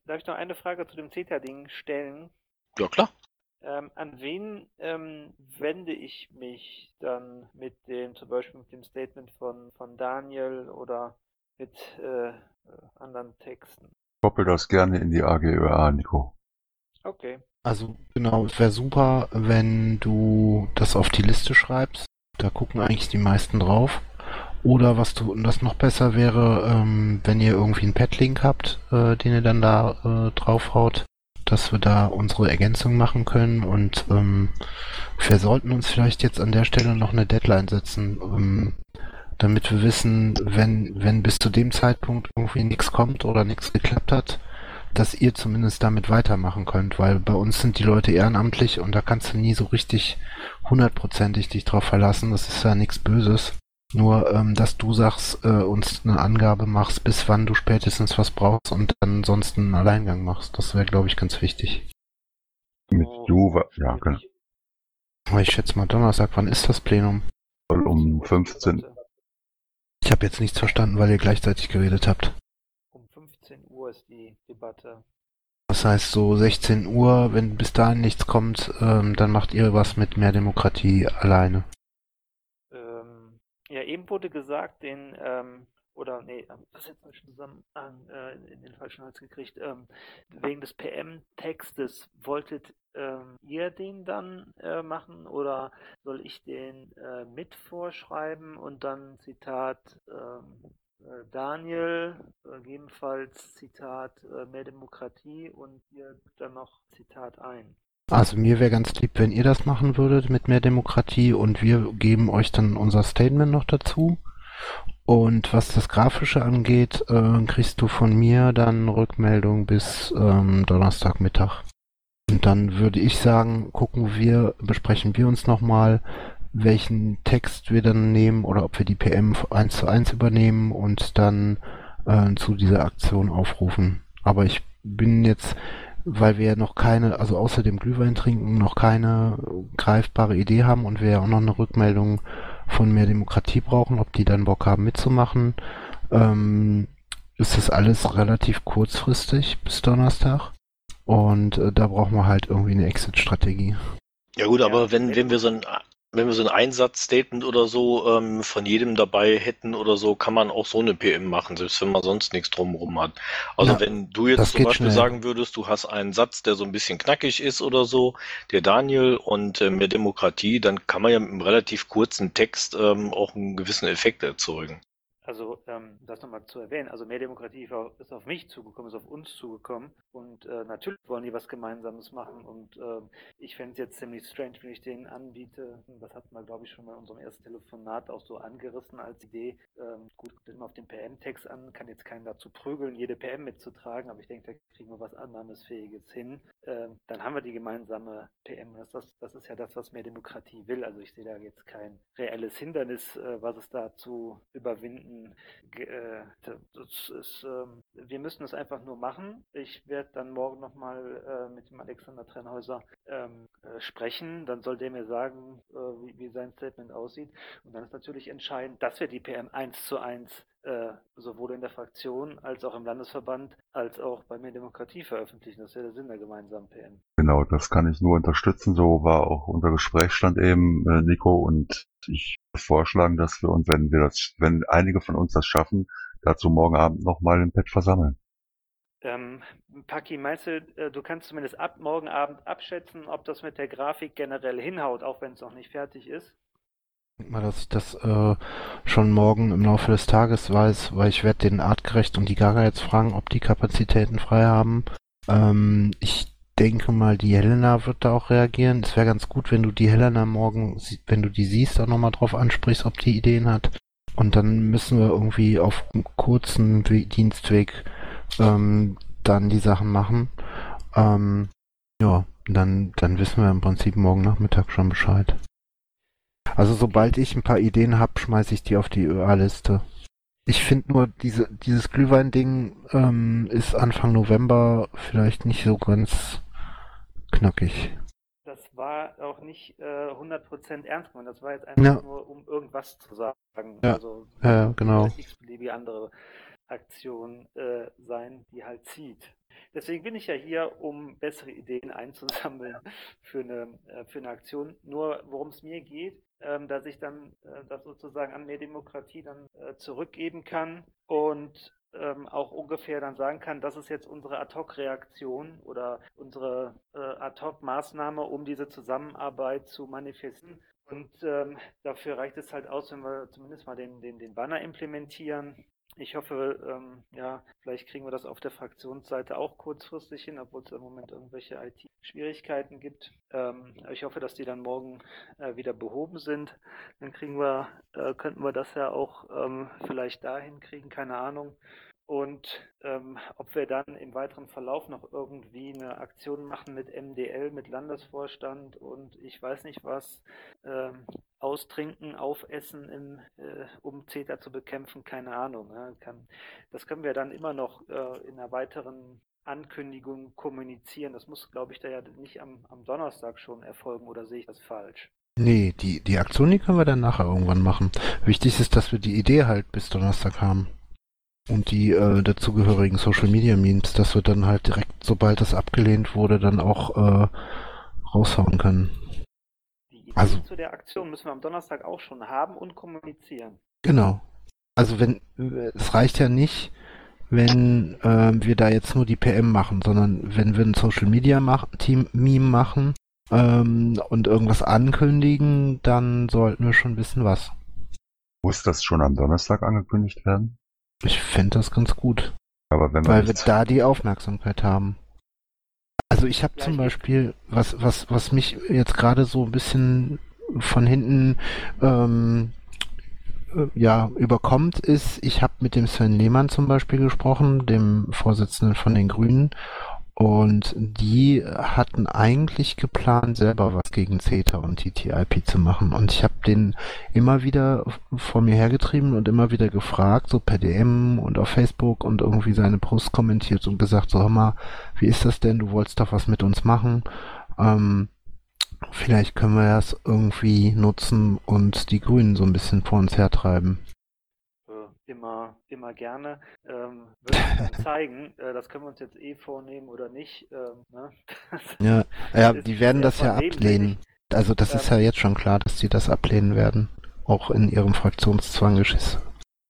Darf ich noch eine Frage zu dem CETA-Ding stellen? Ja, klar. Ähm, an wen ähm, wende ich mich dann mit dem, zum Beispiel mit dem Statement von, von Daniel oder mit äh, äh, anderen Texten? Koppel das gerne in die AGÖA, Nico. Okay. Also genau, es wäre super, wenn du das auf die Liste schreibst. Da gucken eigentlich die meisten drauf. Oder was du, und das noch besser wäre, ähm, wenn ihr irgendwie einen Padlink habt, äh, den ihr dann da äh, draufhaut, dass wir da unsere Ergänzung machen können. Und ähm, wir sollten uns vielleicht jetzt an der Stelle noch eine Deadline setzen, ähm, damit wir wissen, wenn, wenn bis zu dem Zeitpunkt irgendwie nichts kommt oder nichts geklappt hat, dass ihr zumindest damit weitermachen könnt, weil bei uns sind die Leute ehrenamtlich und da kannst du nie so richtig hundertprozentig dich drauf verlassen. Das ist ja nichts Böses. Nur, ähm, dass du sagst, äh, uns eine Angabe machst, bis wann du spätestens was brauchst und dann sonst einen Alleingang machst. Das wäre, glaube ich, ganz wichtig. Mit So, du, ja, genau. ich- Aber ich schätze mal Donnerstag, wann ist das Plenum? Um 15, Ich habe jetzt nichts verstanden, weil ihr gleichzeitig geredet habt. Um 15 Uhr ist die Debatte. Das heißt, so 16 Uhr, wenn bis dahin nichts kommt, ähm, dann macht ihr was mit mehr Demokratie alleine. Ja, eben wurde gesagt, den, ähm, oder nee, das jetzt falschen Zusammenhang äh, in den falschen Hals gekriegt, ähm, wegen des PM-Textes, wolltet ähm, ihr den dann äh, machen oder soll ich den äh, mit vorschreiben und dann Zitat ähm, äh, Daniel, gegebenenfalls Zitat äh, mehr Demokratie und ihr dann noch Zitat ein. Also mir wäre ganz lieb, wenn ihr das machen würdet mit mehr Demokratie und wir geben euch dann unser Statement noch dazu. Und was das Grafische angeht, äh, kriegst du von mir dann Rückmeldung bis ähm, Donnerstagmittag. Und dann würde ich sagen, gucken wir, besprechen wir uns nochmal, welchen Text wir dann nehmen oder ob wir die PM eins zu eins übernehmen und dann äh, zu dieser Aktion aufrufen. Aber ich bin jetzt, weil wir ja noch keine, also außer dem Glühwein trinken, noch keine greifbare Idee haben und wir ja auch noch eine Rückmeldung von mehr Demokratie brauchen, ob die dann Bock haben mitzumachen, ähm, ist das alles relativ kurzfristig bis Donnerstag. Und äh, da brauchen wir halt irgendwie eine Exit-Strategie. Ja gut, Ja, aber wenn, wenn wir so ein wenn wir so ein Einsatzstatement oder so ähm, von jedem dabei hätten oder so, kann man auch so eine PM machen, selbst wenn man sonst nichts drumherum hat. Also Ja, wenn du jetzt zum Beispiel schnell. sagen würdest, du hast einen Satz, der so ein bisschen knackig ist oder so, der Daniel und äh, mehr Demokratie, dann kann man ja mit einem relativ kurzen Text ähm, auch einen gewissen Effekt erzeugen. Also, ähm, das nochmal zu erwähnen, also mehr Demokratie ist auf mich zugekommen, ist auf uns zugekommen und äh, natürlich wollen die was Gemeinsames machen und ähm, ich fände es jetzt ziemlich strange, wenn ich denen anbiete, das hatten wir glaube ich schon mal in unserem ersten Telefonat auch so angerissen als Idee, ähm, gut, immer auf den PM-Text an, kann jetzt keinen dazu prügeln, jede PM mitzutragen, aber ich denke, da kriegen wir was Annahmesfähiges hin. Ähm, dann haben wir die gemeinsame PM, das, das, das ist ja das, was mehr Demokratie will, also ich sehe da jetzt kein reelles Hindernis, äh, was es da zu überwinden äh, ist, ähm, wir müssen es einfach nur machen. Ich werde dann morgen nochmal äh, mit dem Alexander Trennhäuser ähm, äh, sprechen. Dann soll der mir sagen, äh, wie, wie sein Statement aussieht. Und dann ist natürlich entscheidend, dass wir die PM 1 zu 1 äh, sowohl in der Fraktion als auch im Landesverband als auch bei mehr Demokratie veröffentlichen. Das ist ja der Sinn der gemeinsamen PM. Genau, das kann ich nur unterstützen. So war auch unser Gesprächsstand eben, äh, Nico. Und ich würde vorschlagen, dass wir uns, wenn wir das, wenn einige von uns das schaffen, dazu morgen Abend nochmal im Pad versammeln. Ähm, Paki, meinst du, äh, du kannst zumindest ab morgen Abend abschätzen, ob das mit der Grafik generell hinhaut, auch wenn es noch nicht fertig ist? Ich denke mal, dass ich das äh, schon morgen im Laufe des Tages weiß, weil ich werde den Artgerecht und die Gaga jetzt fragen, ob die Kapazitäten frei haben. Ähm, ich denke mal, die Helena wird da auch reagieren. Es wäre ganz gut, wenn du die Helena morgen, wenn du die siehst, auch nochmal drauf ansprichst, ob die Ideen hat. Und dann müssen wir irgendwie auf kurzen We Dienstweg ähm, dann die Sachen machen. Ähm, ja, dann, dann wissen wir im Prinzip morgen Nachmittag schon Bescheid. Also sobald ich ein paar Ideen habe, schmeiße ich die auf die ÖA-Liste. Ich finde nur, diese, dieses Glühwein-Ding ähm, ist Anfang November vielleicht nicht so ganz knackig. Das war auch nicht äh, 100% ernst gemeint. Das war jetzt einfach Ja. nur, um irgendwas zu sagen. Ja. Also, Ja, genau. x-beliebige andere Aktion äh, sein, die halt zieht. Deswegen bin ich ja hier, um bessere Ideen einzusammeln für eine, äh, für eine Aktion. Nur worum es mir geht, ähm, dass ich dann äh, das sozusagen an mehr Demokratie dann äh, zurückgeben kann und ähm, auch ungefähr dann sagen kann, das ist jetzt unsere Ad-Hoc-Reaktion oder unsere Ad-Hoc-Maßnahme, um diese Zusammenarbeit zu manifestieren. Und ähm, dafür reicht es halt aus, wenn wir zumindest mal den, den, den Banner implementieren. Ich hoffe, ähm, ja, vielleicht kriegen wir das auf der Fraktionsseite auch kurzfristig hin, obwohl es im Moment irgendwelche IT-Schwierigkeiten gibt. Ähm, ich hoffe, dass die dann morgen äh, wieder behoben sind. Dann kriegen wir, äh, könnten wir das ja auch ähm, vielleicht dahin kriegen, keine Ahnung. Und ähm, ob wir dann im weiteren Verlauf noch irgendwie eine Aktion machen mit MDL, mit Landesvorstand und ich weiß nicht was, ähm, austrinken, aufessen, im, äh, um CETA zu bekämpfen, keine Ahnung. Ja, kann, das können wir dann immer noch äh, in einer weiteren Ankündigung kommunizieren. Das muss, glaube ich, da ja nicht am, am Donnerstag schon erfolgen oder sehe ich das falsch? Nee, die, die Aktion, die können wir dann nachher irgendwann machen. Wichtig ist, dass wir die Idee halt bis Donnerstag haben. Und die äh, dazugehörigen Social Media Memes, dass wir dann halt direkt, sobald das abgelehnt wurde, dann auch äh, raushauen können. Die Idee Also- zu der Aktion müssen wir am Donnerstag auch schon haben und kommunizieren. Genau. Also wenn äh, es reicht ja nicht, wenn ähm, wir da jetzt nur die PM machen, sondern wenn wir ein Social Media mach Team Meme machen ähm, und irgendwas ankündigen, dann sollten wir schon wissen was. Muss das schon am Donnerstag angekündigt werden? Ich fände das ganz gut. Aber wenn Weil wir da die Aufmerksamkeit haben. Also ich habe zum Beispiel, was, was, was mich jetzt gerade so ein bisschen von hinten ähm, äh, ja, überkommt, ist, ich habe mit dem Sven Lehmann zum Beispiel gesprochen, dem Vorsitzenden von den Grünen, und die hatten eigentlich geplant, selber was gegen CETA und TTIP zu machen. Und ich habe den immer wieder vor mir hergetrieben und immer wieder gefragt, so per DM und auf Facebook und irgendwie seine Posts kommentiert und gesagt, so hör mal, wie ist das denn? Du wolltest doch was mit uns machen. Ähm, vielleicht können wir das irgendwie nutzen und die Grünen so ein bisschen vor uns hertreiben. Immer, immer gerne. Ähm, zeigen, äh, das können wir uns jetzt eh vornehmen oder nicht. Ähm, ne? Ja, ja, ist die werden das ja ablehnen. Also das ist Ähm, ja jetzt schon klar, dass die das ablehnen werden. Auch in ihrem Fraktionszwanggeschiss.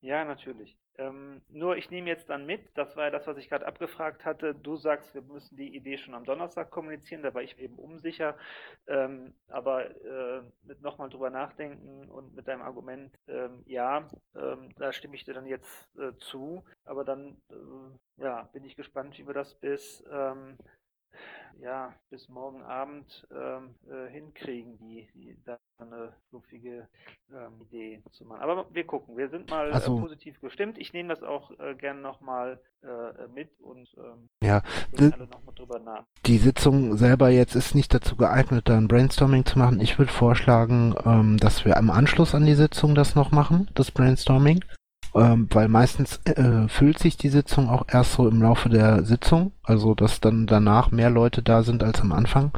Ja, natürlich. Ähm, nur ich nehme jetzt dann mit, das war ja das, was ich gerade abgefragt hatte. Du sagst, wir müssen die Idee schon am Donnerstag kommunizieren, da war ich eben unsicher. Ähm, aber äh, mit nochmal drüber nachdenken und mit deinem Argument, ähm, ja, ähm, da stimme ich dir dann jetzt äh, zu. Aber dann äh, ja, bin ich gespannt, wie wir das bis ähm, ja, bis morgen Abend ähm, äh, hinkriegen, die, die da eine fluffige ähm, Idee zu machen. Aber wir gucken, wir sind mal Also- äh, positiv gestimmt. Ich nehme das auch äh, gern nochmal äh, mit und ähm, Ja, alle nochmal drüber nach. Die Sitzung selber jetzt ist nicht dazu geeignet, da ein Brainstorming zu machen. Ich würde vorschlagen, ähm, dass wir im Anschluss an die Sitzung das noch machen, das Brainstorming. Ähm, weil meistens äh, füllt sich die Sitzung auch erst so im Laufe der Sitzung, also dass dann danach mehr Leute da sind als am Anfang.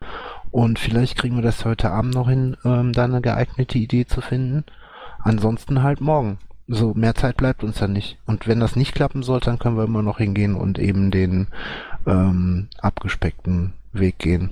Und vielleicht kriegen wir das heute Abend noch hin, ähm, da eine geeignete Idee zu finden. Ansonsten halt morgen. So, mehr Zeit bleibt uns dann nicht. Und wenn das nicht klappen sollte, dann können wir immer noch hingehen und eben den ähm, abgespeckten Weg gehen.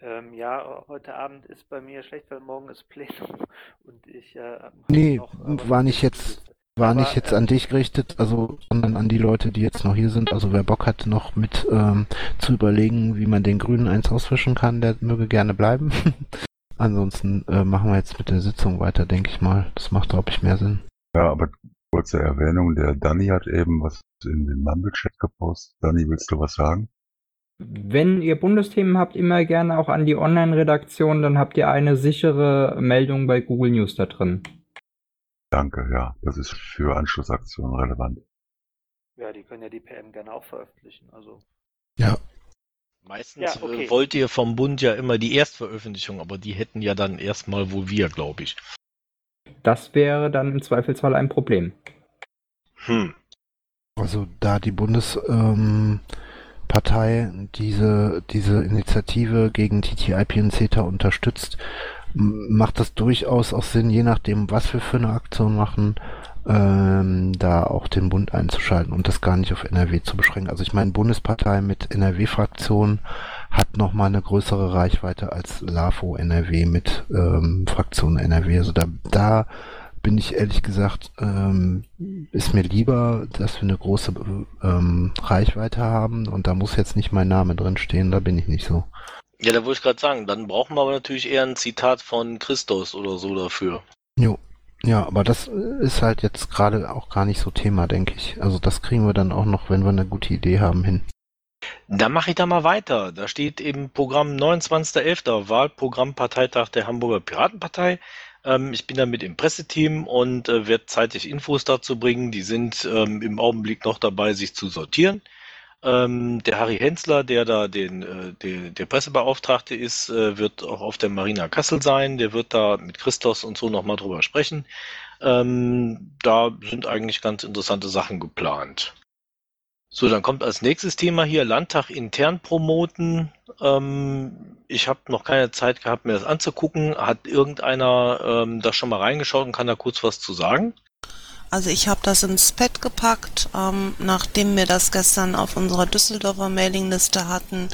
Ähm, ja, heute Abend ist bei mir schlecht, weil morgen ist Plenum und ich äh, Nee, noch, war nicht jetzt-. War Aber, nicht jetzt an dich gerichtet, also, sondern an die Leute, die jetzt noch hier sind. Also wer Bock hat, noch mit ähm, zu überlegen, wie man den Grünen eins auswischen kann, der möge gerne bleiben. Ansonsten äh, machen wir jetzt mit der Sitzung weiter, denke ich mal. Das macht, glaube ich, mehr Sinn. Ja, aber kurze Erwähnung, der Danny hat eben was in den Mumble-Chat gepostet. Danny, willst du was sagen? Wenn ihr Bundesthemen habt, immer gerne auch an die Online-Redaktion, dann habt ihr eine sichere Meldung bei Google News da drin. Danke, ja, das ist für Anschlussaktionen relevant. Ja, die können ja die PM gerne auch veröffentlichen. Also Ja, Meistens Ja, okay. äh, wollt ihr vom Bund ja immer die Erstveröffentlichung, aber die hätten ja dann erstmal wohl wir, glaube ich. Das wäre dann im Zweifelsfall ein Problem. Hm. Also da die Bundespartei ähm, diese, diese Initiative gegen TTIP und CETA unterstützt, macht das durchaus auch Sinn, je nachdem, was wir für eine Aktion machen, ähm, da auch den Bund einzuschalten und das gar nicht auf NRW zu beschränken. Also ich meine, Bundespartei mit NRW-Fraktion hat nochmal eine größere Reichweite als LAFO NRW mit ähm, Fraktion NRW. Also da, da bin ich ehrlich gesagt, ähm, ist mir lieber, dass wir eine große ähm, Reichweite haben und da muss jetzt nicht mein Name drin stehen, da bin ich nicht so. Ja, da wollte ich gerade sagen, dann brauchen wir aber natürlich eher ein Zitat von Christus oder so dafür. Jo. Ja, aber das ist halt jetzt gerade auch gar nicht so Thema, denke ich. Also das kriegen wir dann auch noch, wenn wir eine gute Idee haben, hin. Dann mache ich da mal weiter. Da steht im Programm 29.11. Wahlprogramm Parteitag der Hamburger Piratenpartei. Ähm, ich bin da mit im Presseteam und äh, werde zeitig Infos dazu bringen. Die sind ähm, im Augenblick noch dabei, sich zu sortieren. Ähm, der Harry Hensler, der da den, äh, der, der Pressebeauftragte ist, äh, wird auch auf der Marina Kassel sein. Der wird da mit Christos und so nochmal drüber sprechen. Ähm, da sind eigentlich ganz interessante Sachen geplant. So, dann kommt als nächstes Thema hier Landtag intern promoten. Ähm, ich habe noch keine Zeit gehabt, mir das anzugucken. Hat irgendeiner ähm, da schon mal reingeschaut und kann da kurz was zu sagen? Also ich habe das ins Pad gepackt, ähm, nachdem wir das gestern auf unserer Düsseldorfer Mailingliste hatten.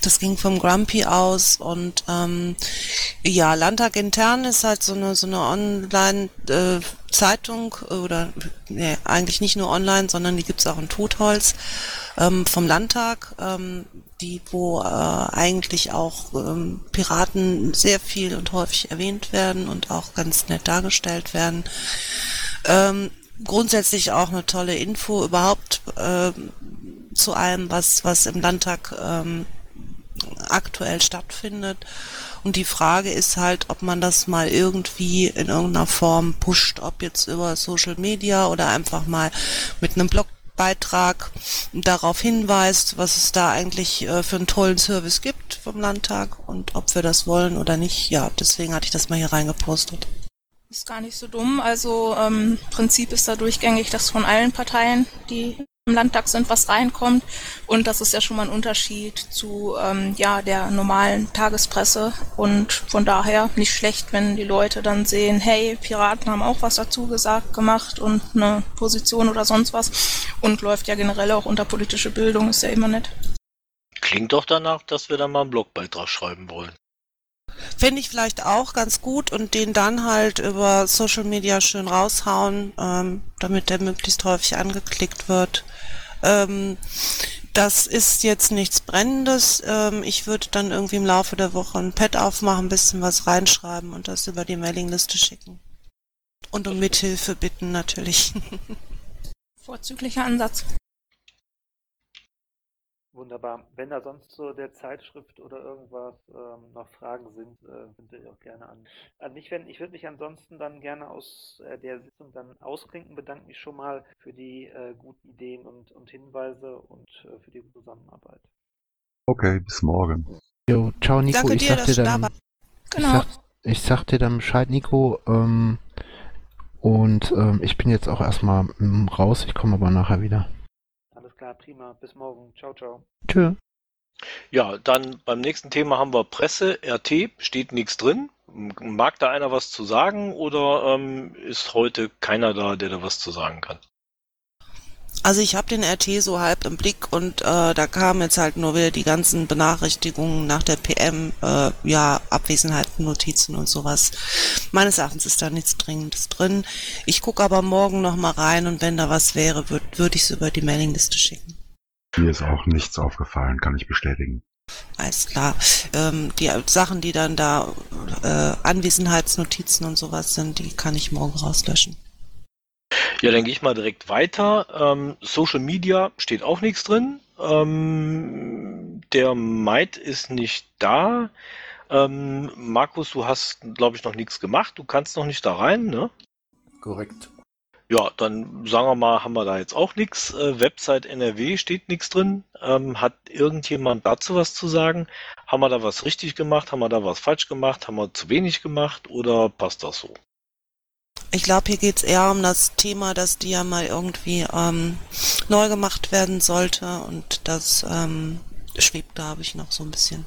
Das ging vom Grumpy aus und ähm, ja, Landtag intern ist halt so eine so eine Online-Zeitung oder nee, eigentlich nicht nur online, sondern die gibt's auch in Totholz ähm, vom Landtag. Ähm, die, wo äh, eigentlich auch ähm, Piraten sehr viel und häufig erwähnt werden und auch ganz nett dargestellt werden. Ähm, grundsätzlich auch eine tolle Info überhaupt ähm, zu allem, was, was im Landtag ähm, aktuell stattfindet. Und die Frage ist halt, ob man das mal irgendwie in irgendeiner Form pusht, ob jetzt über Social Media oder einfach mal mit einem Blogbeitrag darauf hinweist, was es da eigentlich äh, für einen tollen Service gibt vom Landtag und ob wir das wollen oder nicht. Ja, deswegen hatte ich das mal hier reingepostet. Ist gar nicht so dumm. Also ähm, Prinzip ist da durchgängig, dass von allen Parteien, die im Landtag sind, was reinkommt. Und das ist ja schon mal ein Unterschied zu ähm, ja der normalen Tagespresse. Und von daher nicht schlecht, wenn die Leute dann sehen, hey, Piraten haben auch was dazu gesagt, gemacht und eine Position oder sonst was. Und läuft ja generell auch unter politische Bildung, ist ja immer nett. Klingt doch danach, dass wir da mal einen Blogbeitrag schreiben wollen. Fände ich vielleicht auch ganz gut und den dann halt über Social Media schön raushauen, ähm, damit der möglichst häufig angeklickt wird. Ähm, das ist jetzt nichts Brennendes. Ähm, ich würde dann irgendwie im Laufe der Woche ein Pad aufmachen, ein bisschen was reinschreiben und das über die Mailingliste schicken. Und um Mithilfe bitten natürlich. Vorzüglicher Ansatz. Wunderbar. Wenn da sonst zu der Zeitschrift oder irgendwas ähm, noch Fragen sind, äh, bitte auch gerne an, an mich wenden. Ich würde mich ansonsten dann gerne aus äh, der Sitzung dann ausklinken, bedanke mich schon mal für die äh, guten Ideen und, und Hinweise und äh, für die Zusammenarbeit. Okay, bis morgen. Jo, ciao Nico, Danke ich dir, sag dir du da dann, warst. ich Genau. sag, ich sag dir dann Bescheid, Nico, ähm, und ähm, ich bin jetzt auch erstmal mm, raus, ich komme aber nachher wieder. Prima. Bis morgen. Ciao, ciao. Tschö. Ja, dann beim nächsten Thema haben wir Presse, RT, steht nichts drin. Mag da einer was zu sagen oder ähm, ist heute keiner da, der da was zu sagen kann? Also ich habe den RT so halb im Blick und äh, da kamen jetzt halt nur wieder die ganzen Benachrichtigungen nach der PM, äh, ja, Abwesenheiten, Notizen und sowas. Meines Erachtens ist da nichts Dringendes drin. Ich gucke aber morgen noch mal rein und wenn da was wäre, würde würd ich es über die Mailingliste schicken. Mir ist auch nichts aufgefallen, kann ich bestätigen. Alles klar. Ähm, die Sachen, die dann da äh, Anwesenheitsnotizen und sowas sind, die kann ich morgen rauslöschen. Ja, dann gehe ich mal direkt weiter. Ähm, Social Media steht auch nichts drin. Ähm, der Might ist nicht da. Ähm, Markus, du hast, glaube ich, noch nichts gemacht. Du kannst noch nicht da rein, ne? Korrekt. Ja, dann sagen wir mal, haben wir da jetzt auch nichts. Äh, Website NRW steht nichts drin. Ähm, hat irgendjemand dazu was zu sagen? Haben wir da was richtig gemacht? Haben wir da was falsch gemacht? Haben wir zu wenig gemacht? Oder passt das so? Ich glaube, hier geht's eher um das Thema, dass die ja mal irgendwie ähm, neu gemacht werden sollte und das ähm, schwebt, glaube ich, noch so ein bisschen.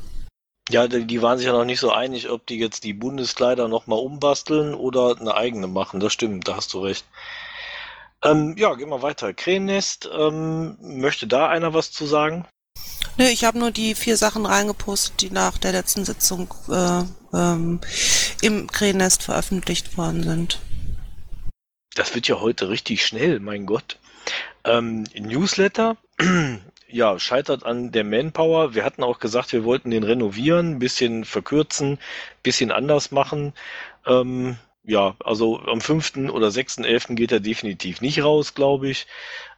Ja, die die waren sich ja noch nicht so einig, ob die jetzt die Bundeskleider nochmal umbasteln oder eine eigene machen. Das stimmt, da hast du recht. Ähm, ja, gehen wir weiter. Krähennest, ähm, möchte da einer was zu sagen? Nö, ich habe nur die vier Sachen reingepostet, die nach der letzten Sitzung äh, ähm, im Krähennest veröffentlicht worden sind. Das wird ja heute richtig schnell, mein Gott. Ähm, Newsletter, ja, scheitert an der Manpower. Wir hatten auch gesagt, wir wollten den renovieren, ein bisschen verkürzen, ein bisschen anders machen. Ähm, ja, also am 5. oder 6.11. geht er definitiv nicht raus, glaube ich.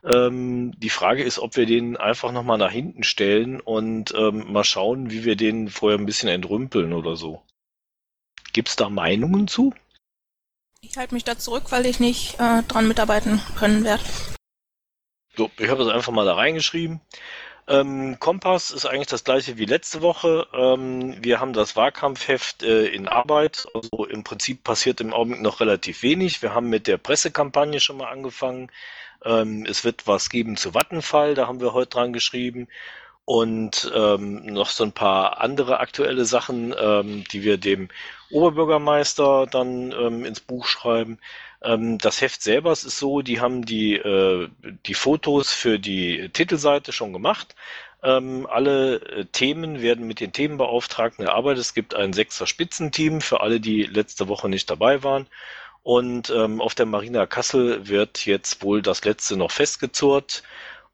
Ähm, die Frage ist, ob wir den einfach nochmal nach hinten stellen und ähm, mal schauen, wie wir den vorher ein bisschen entrümpeln oder so. Gibt's da Meinungen zu? Ich halte mich da zurück, weil ich nicht äh, dran mitarbeiten können werde. So, ich habe das einfach mal da reingeschrieben. Ähm, Kompass ist eigentlich das gleiche wie letzte Woche. Ähm, wir haben das Wahlkampfheft äh, in Arbeit. Also im Prinzip passiert im Augenblick noch relativ wenig. Wir haben mit der Pressekampagne schon mal angefangen. Ähm, es wird was geben zu Vattenfall, da haben wir heute dran geschrieben. Und ähm, noch so ein paar andere aktuelle Sachen, ähm, die wir dem Oberbürgermeister dann ähm, ins Buch schreiben. Ähm, das Heft selber ist so, die haben die, äh, die Fotos für die Titelseite schon gemacht. Ähm, alle äh, Themen werden mit den Themenbeauftragten erarbeitet. Es gibt ein sechster Spitzenteam für alle, die letzte Woche nicht dabei waren. Und ähm, auf der Marina Kassel wird jetzt wohl das letzte noch festgezurrt.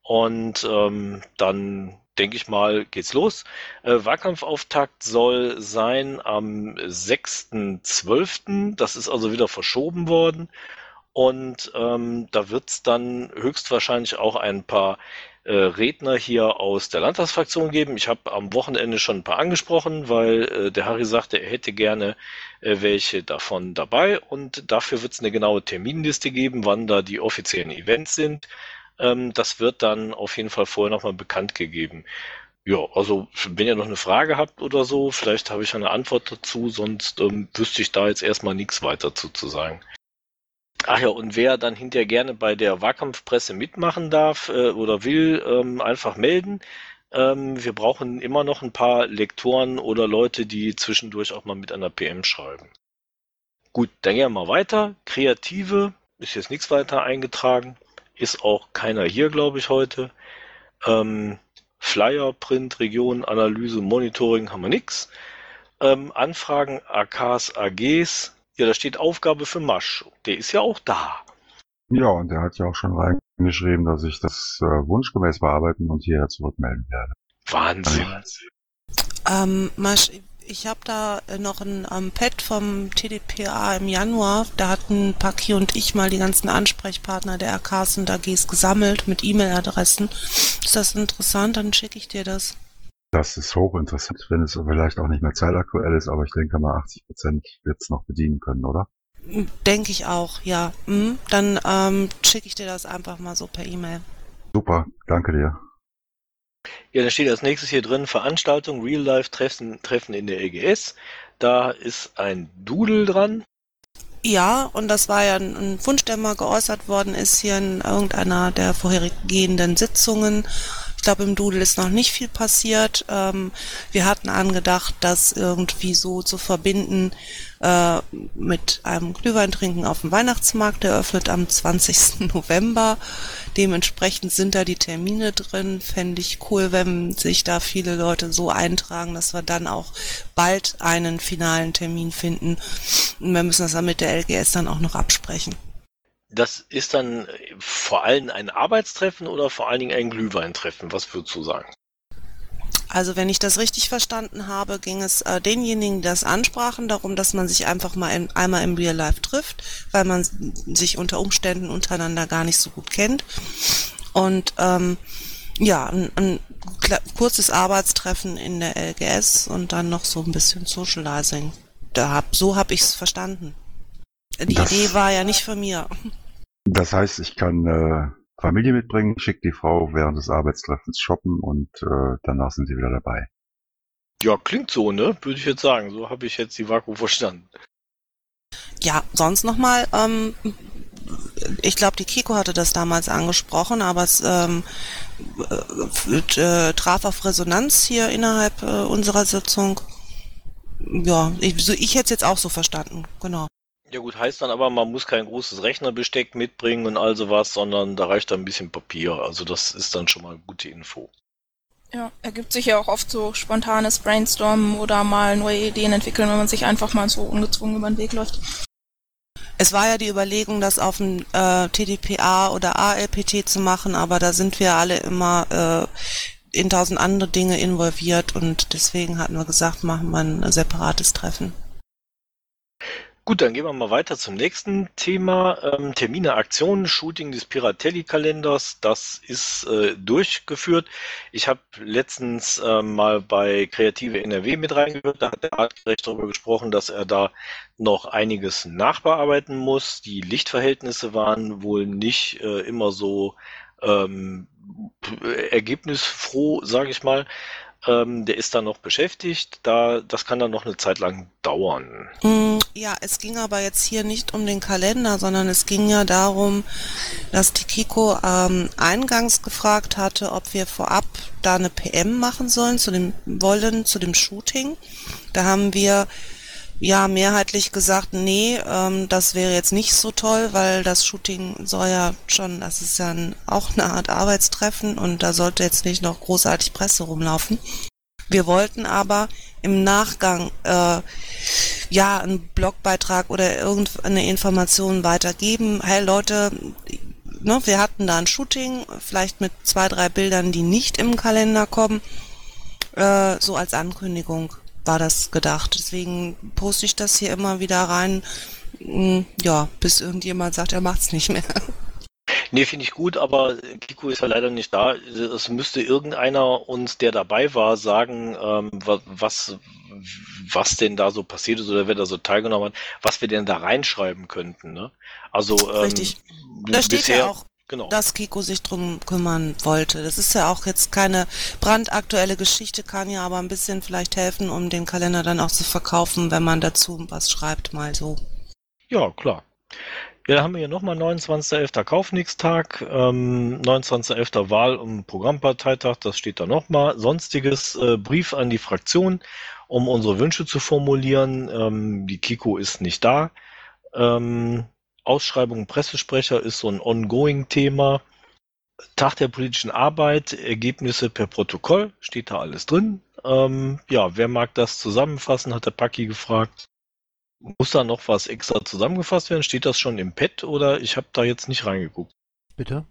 Und ähm, dann denke ich mal, geht's los. Äh, Wahlkampfauftakt soll sein am 6.12. Das ist also wieder verschoben worden. Und ähm, da wird's dann höchstwahrscheinlich auch ein paar äh, Redner hier aus der Landtagsfraktion geben. Ich habe am Wochenende schon ein paar angesprochen, weil äh, der Harry sagte, er hätte gerne äh, welche davon dabei. Und dafür wird's eine genaue Terminliste geben, wann da die offiziellen Events sind. Ähm, das wird dann auf jeden Fall vorher nochmal bekannt gegeben. Ja, also wenn ihr noch eine Frage habt oder so, vielleicht habe ich eine Antwort dazu, sonst ähm, wüsste ich da jetzt erstmal nichts weiter zu, zu sagen. Ach ja, und wer dann hinterher gerne bei der Wahlkampfpresse mitmachen darf äh, oder will, ähm, einfach melden. Ähm, wir brauchen immer noch ein paar Lektoren oder Leute, die zwischendurch auch mal mit einer PM schreiben. Gut, dann gehen wir mal weiter. Kreative ist jetzt nichts weiter eingetragen. Ist auch keiner hier, glaube ich, heute. Ähm, Flyer, Print, Region, Analyse, Monitoring haben wir nichts. Ähm, Anfragen, AKs, AGs. Ja, da steht Aufgabe für Masch. Der ist ja auch da. Ja, und der hat ja auch schon reingeschrieben, dass ich das äh, wunschgemäß bearbeiten und hierher zurückmelden werde. Wahnsinn. Ähm, Masch, ich habe da äh, noch ein ähm, Pad vom TDPA im Januar. Da hatten Paki und ich mal die ganzen Ansprechpartner der RKs und AGs gesammelt mit E-Mail-Adressen. Ist das interessant? Dann schicke ich dir das. Das ist hochinteressant, wenn es vielleicht auch nicht mehr zeitaktuell ist, aber ich denke mal 80 Prozent wird es noch bedienen können, oder? Denke ich auch, ja. Mhm. Dann ähm, schicke ich dir das einfach mal so per E-Mail. Super, danke dir. Ja, dann steht als nächstes hier drin Veranstaltung, Real-Life-Treffen Treffen in der EGS. Da ist ein Doodle dran. Ja, und das war ja ein Wunsch, der mal geäußert worden ist hier in irgendeiner der vorhergehenden Sitzungen. Glaube, im Doodle ist noch nicht viel passiert. Ähm, wir hatten angedacht, das irgendwie so zu verbinden äh, mit einem Glühwein trinken auf dem Weihnachtsmarkt. Der öffnet am 20. November. Dementsprechend sind da die Termine drin. Fände ich cool, wenn sich da viele Leute so eintragen, dass wir dann auch bald einen finalen Termin finden. Und wir müssen das dann mit der LGS dann auch noch absprechen. Das ist dann vor allem ein Arbeitstreffen oder vor allen Dingen ein Glühweintreffen? Was würdest du sagen? Also wenn ich das richtig verstanden habe, ging es äh, denjenigen, die das ansprachen, darum, dass man sich einfach mal in, einmal im Real Life trifft, weil man sich unter Umständen untereinander gar nicht so gut kennt. Und ähm, ja, ein, ein kurzes Arbeitstreffen in der LGS und dann noch so ein bisschen Socializing. Da hab, so habe ich es verstanden. Die das, Idee war ja nicht von mir. Das heißt, ich kann äh, Familie mitbringen, schicke die Frau während des Arbeitstreffens shoppen und äh, danach sind sie wieder dabei. Ja, klingt so, ne? Würde ich jetzt sagen. So habe ich jetzt die Vaku verstanden. Ja, sonst nochmal, ähm, ich glaube, die Kiko hatte das damals angesprochen, aber es ähm, äh, äh, traf auf Resonanz hier innerhalb äh, unserer Sitzung. Ja, ich, so, ich hätte es jetzt auch so verstanden, genau. Ja gut, heißt dann aber, man muss kein großes Rechnerbesteck mitbringen und all sowas, sondern da reicht dann ein bisschen Papier. Also das ist dann schon mal gute Info. Ja, ergibt sich ja auch oft so spontanes Brainstormen oder mal neue Ideen entwickeln, wenn man sich einfach mal so ungezwungen über den Weg läuft. Es war ja die Überlegung, das auf dem äh, TDPA oder ALPT zu machen, aber da sind wir alle immer äh, in tausend andere Dinge involviert und deswegen hatten wir gesagt, machen wir ein separates Treffen. Gut, dann gehen wir mal weiter zum nächsten Thema. Ähm, Termine, Aktionen, Shooting des Piratelli-Kalenders. Das ist äh, durchgeführt. Ich habe letztens äh, mal bei Kreative NRW mit reingehört. Da hat der Artgerecht darüber gesprochen, dass er da noch einiges nachbearbeiten muss. Die Lichtverhältnisse waren wohl nicht äh, immer so ähm, ergebnisfroh, sage ich mal. Ähm, der ist da noch beschäftigt. Da, das kann dann noch eine Zeit lang dauern. Mm, ja, es ging aber jetzt hier nicht um den Kalender, sondern es ging ja darum, dass die Kiko ähm, eingangs gefragt hatte, ob wir vorab da eine PM machen sollen zu dem wollen zu dem Shooting. Da haben wir ja mehrheitlich gesagt, nee, ähm, das wäre jetzt nicht so toll, weil das Shooting soll ja schon, das ist ja auch eine Art Arbeitstreffen und da sollte jetzt nicht noch großartig Presse rumlaufen. Wir wollten aber im Nachgang äh, ja einen Blogbeitrag oder irgendeine Information weitergeben. Hey Leute, ne, wir hatten da ein Shooting, vielleicht mit zwei, drei Bildern, die nicht im Kalender kommen, äh, so als Ankündigung war das gedacht. Deswegen poste ich das hier immer wieder rein, hm, ja, bis irgendjemand sagt, er macht's nicht mehr. Nee, finde ich gut, aber Kiko ist ja leider nicht da. Es müsste irgendeiner uns, der dabei war, sagen, ähm, was, was denn da so passiert ist oder wer da so teilgenommen hat, was wir denn da reinschreiben könnten. Ne? Also ähm, Richtig. Da steht ja auch genau. dass Kiko sich drum kümmern wollte. Das ist ja auch jetzt keine brandaktuelle Geschichte, kann ja aber ein bisschen vielleicht helfen, um den Kalender dann auch zu verkaufen, wenn man dazu was schreibt, mal so. Ja, klar. Ja, da haben wir hier nochmal 29.11. Kaufnickstag, ähm, 29.11. Wahl- und Programmparteitag, das steht da nochmal. Sonstiges äh, Brief an die Fraktion, um unsere Wünsche zu formulieren. Ähm, die Kiko ist nicht da. Ähm, Ausschreibung Pressesprecher ist so ein ongoing-Thema. Tag der politischen Arbeit, Ergebnisse per Protokoll, steht da alles drin. Ähm, ja, wer mag das zusammenfassen, hat der Paki gefragt. Muss da noch was extra zusammengefasst werden? Steht das schon im Pad oder ich habe da jetzt nicht reingeguckt? Bitte?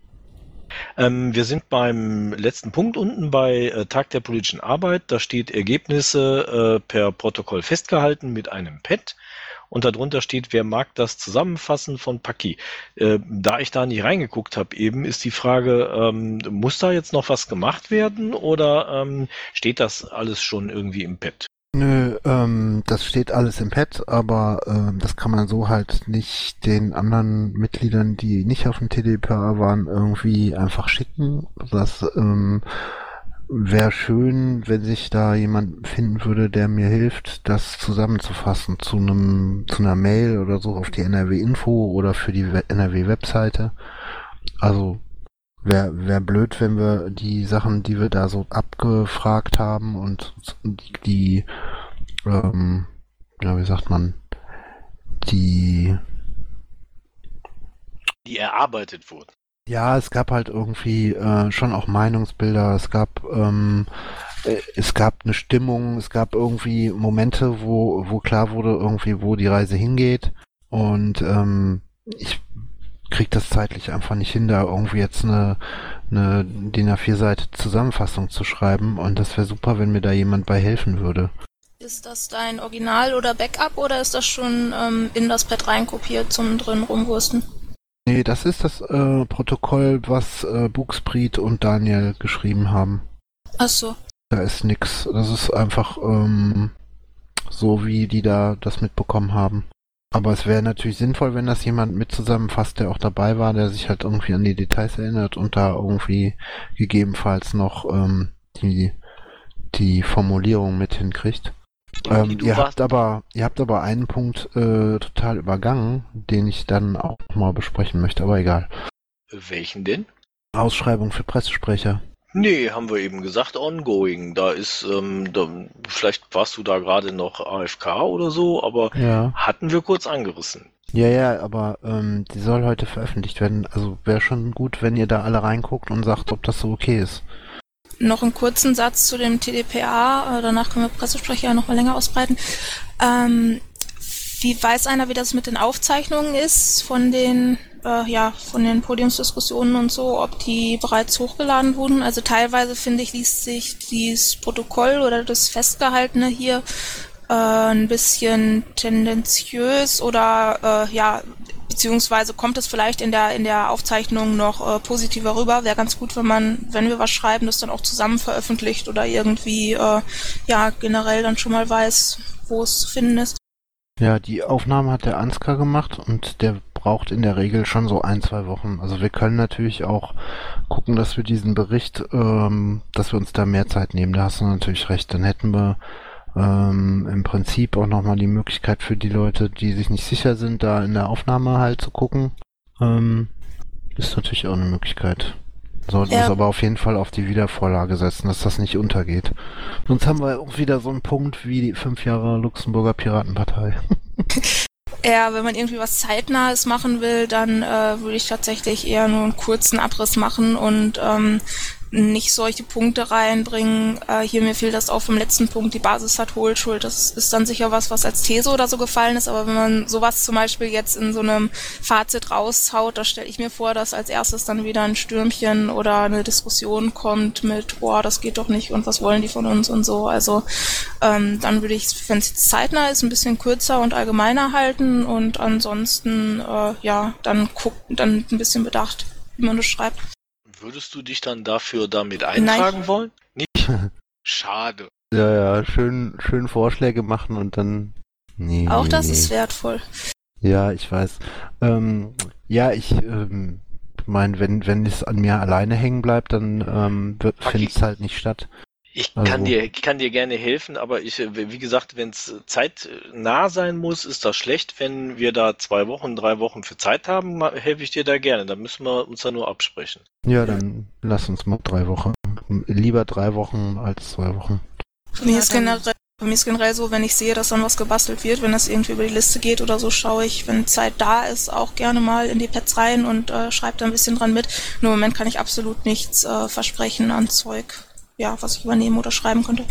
Ähm, wir sind beim letzten Punkt unten bei äh, Tag der politischen Arbeit. Da steht Ergebnisse äh, per Protokoll festgehalten mit einem Pad und darunter steht, wer mag das Zusammenfassen von Paki. Äh, da ich da nicht reingeguckt habe eben, ist die Frage, ähm, muss da jetzt noch was gemacht werden oder ähm, steht das alles schon irgendwie im Pad? Nö, ähm, das steht alles im Pad, aber ähm, das kann man so halt nicht den anderen Mitgliedern, die nicht auf dem TDPA waren, irgendwie einfach schicken. Das ähm, wäre schön, wenn sich da jemand finden würde, der mir hilft, das zusammenzufassen zu einem, zu einer Mail oder so auf die NRW Info oder für die NRW Webseite. Also wäre wär blöd, wenn wir die Sachen, die wir da so abgefragt haben und die, ähm, ja, wie sagt man, die Die erarbeitet wurden. Ja, es gab halt irgendwie äh, schon auch Meinungsbilder, es gab ähm, äh, es gab eine Stimmung, es gab irgendwie Momente, wo wo klar wurde irgendwie, wo die Reise hingeht und ähm, ich krieg das zeitlich einfach nicht hin, da irgendwie jetzt eine eine DIN A4 Seite Zusammenfassung zu schreiben und das wäre super, wenn mir da jemand bei helfen würde. Ist das dein Original oder Backup oder ist das schon ähm, in das Pad reinkopiert zum drin rumwursten? Nee, das ist das äh, Protokoll, was äh, Buxpriet und Daniel geschrieben haben. Ach so. Da ist nix. Das ist einfach ähm, so, wie die da das mitbekommen haben. Aber es wäre natürlich sinnvoll, wenn das jemand mit zusammenfasst, der auch dabei war, der sich halt irgendwie an die Details erinnert und da irgendwie gegebenenfalls noch ähm, die, die Formulierung mit hinkriegt. Ähm, ihr habt aber, ihr habt aber einen Punkt äh, total übergangen, den ich dann auch mal besprechen möchte, aber egal. Welchen denn? Ausschreibung für Pressesprecher. Nee, haben wir eben gesagt, ongoing. Da ist, ähm, da, vielleicht warst du da gerade noch AFK oder so, aber Ja. hatten wir kurz angerissen. Ja, ja, aber ähm, die soll heute veröffentlicht werden. Also wäre schon gut, wenn ihr da alle reinguckt und sagt, ob das so okay ist. Noch einen kurzen Satz zu dem TDPA, äh, danach können wir Pressesprecher noch mal länger ausbreiten. Ähm, wie weiß einer, wie das mit den Aufzeichnungen ist von den, äh, ja, von den Podiumsdiskussionen und so, ob die bereits hochgeladen wurden? Also teilweise finde ich, liest sich dieses Protokoll oder das Festgehaltene hier äh, ein bisschen tendenziös oder äh, ja, beziehungsweise kommt es vielleicht in der in der Aufzeichnung noch äh, positiver rüber. Wäre ganz gut, wenn man, wenn wir was schreiben, das dann auch zusammen veröffentlicht oder irgendwie äh, ja generell dann schon mal weiß, wo es zu finden ist. Ja, die Aufnahme hat der Ansgar gemacht und der braucht in der Regel schon so ein, zwei Wochen. Also wir können natürlich auch gucken, dass wir diesen Bericht, ähm, dass wir uns da mehr Zeit nehmen. Da hast du natürlich recht. Dann hätten wir ähm, im Prinzip auch nochmal die Möglichkeit für die Leute, die sich nicht sicher sind, da in der Aufnahme halt zu gucken. Ähm, ist natürlich auch eine Möglichkeit. Sollten Ja. es aber auf jeden Fall auf die Wiedervorlage setzen, dass das nicht untergeht. Sonst haben wir auch wieder so einen Punkt wie die fünf Jahre Luxemburger Piratenpartei. Ja, wenn man irgendwie was Zeitnahes machen will, dann äh, würde ich tatsächlich eher nur einen kurzen Abriss machen und ähm, nicht solche Punkte reinbringen. Äh, hier mir fiel das auf im letzten Punkt, die Basis hat Hohlschuld. Das ist dann sicher was, was als These oder so gefallen ist, aber wenn man sowas zum Beispiel jetzt in so einem Fazit raushaut, da stelle ich mir vor, dass als erstes dann wieder ein Stürmchen oder eine Diskussion kommt mit, boah, das geht doch nicht und was wollen die von uns und so. Also ähm, dann würde ich, wenn es jetzt zeitnah ist, ein bisschen kürzer und allgemeiner halten und ansonsten, äh, ja, dann gucken, dann ein bisschen bedacht, wie man das schreibt. Würdest du dich dann dafür damit eintragen wollen? Nicht? Schade. Ja, ja, schön, schön Vorschläge machen und dann. Nee, Auch das ist wertvoll. Ja, ich weiß. Ähm, ja, ich ähm, meine, wenn, wenn es an mir alleine hängen bleibt, dann ähm, findet es halt nicht statt. Ich Also- kann dir, ich kann dir gerne helfen, aber ich, wie gesagt, wenn es zeitnah sein muss, ist das schlecht. Wenn wir da zwei Wochen, drei Wochen für Zeit haben, helfe ich dir da gerne. Da müssen wir uns da nur absprechen. Ja, dann lass uns mal drei Wochen. Lieber drei Wochen als zwei Wochen. Bei mir, ist generell, bei mir ist generell so, wenn ich sehe, dass dann was gebastelt wird, wenn das irgendwie über die Liste geht oder so, schaue ich, wenn Zeit da ist, auch gerne mal in die Pads rein und äh, schreibe da ein bisschen dran mit. Nur im Moment kann ich absolut nichts äh, versprechen an Zeug, ja, was ich übernehmen oder schreiben könnte.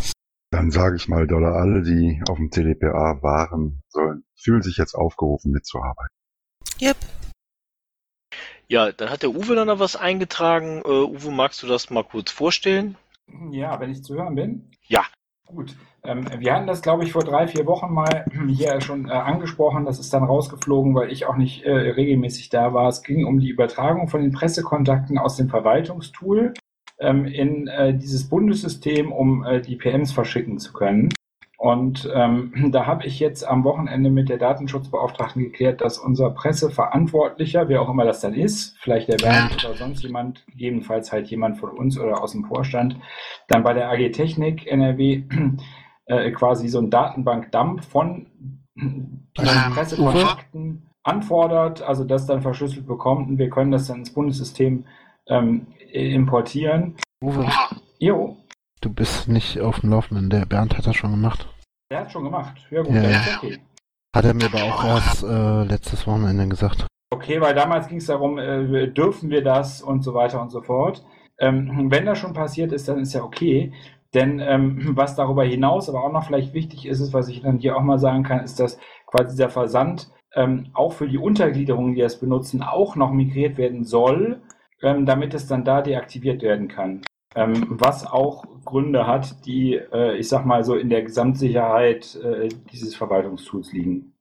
Dann sage ich mal, Dollar, alle, die auf dem TDPA waren, sollen, fühlen sich jetzt aufgerufen mitzuarbeiten. Yep. Ja, dann hat der Uwe dann noch was eingetragen. Äh, Uwe, magst du das mal kurz vorstellen? Ja, wenn ich zu hören bin. Ja. Gut. Ähm, wir hatten das, glaube ich, vor drei, vier Wochen mal hier schon äh, angesprochen. Das ist dann rausgeflogen, weil ich auch nicht äh, regelmäßig da war. Es ging um die Übertragung von den Pressekontakten aus dem Verwaltungstool ähm, in äh, dieses Bundessystem, um äh, die PMs verschicken zu können. Und ähm, da habe ich jetzt am Wochenende mit der Datenschutzbeauftragten geklärt, dass unser Presseverantwortlicher, wer auch immer das dann ist, vielleicht der Bernd oder sonst jemand, gegebenenfalls halt jemand von uns oder aus dem Vorstand, dann bei der AG Technik NRW äh, quasi so ein Datenbank-Dump von Pressekontakten anfordert, also das dann verschlüsselt bekommt. Und wir können das dann ins Bundessystem ähm, importieren. Uwe, Jo, du bist nicht auf dem Laufenden. Der Bernd hat das schon gemacht. der hat schon gemacht. Ja gut, Ja, ja. ist okay. Hat er mir aber auch erst äh, letztes Wochenende gesagt. Okay, weil damals ging es darum, äh, dürfen wir das und so weiter und so fort. Ähm, wenn das schon passiert ist, dann ist ja okay. Denn ähm, was darüber hinaus aber auch noch vielleicht wichtig ist, ist, was ich dann hier auch mal sagen kann, ist, dass quasi dieser Versand ähm, auch für die Untergliederungen, die das benutzen, auch noch migriert werden soll, ähm, damit es dann da deaktiviert werden kann. Ähm, was auch Gründe hat, die, äh, ich sag mal so, in der Gesamtsicherheit äh, dieses Verwaltungstools liegen.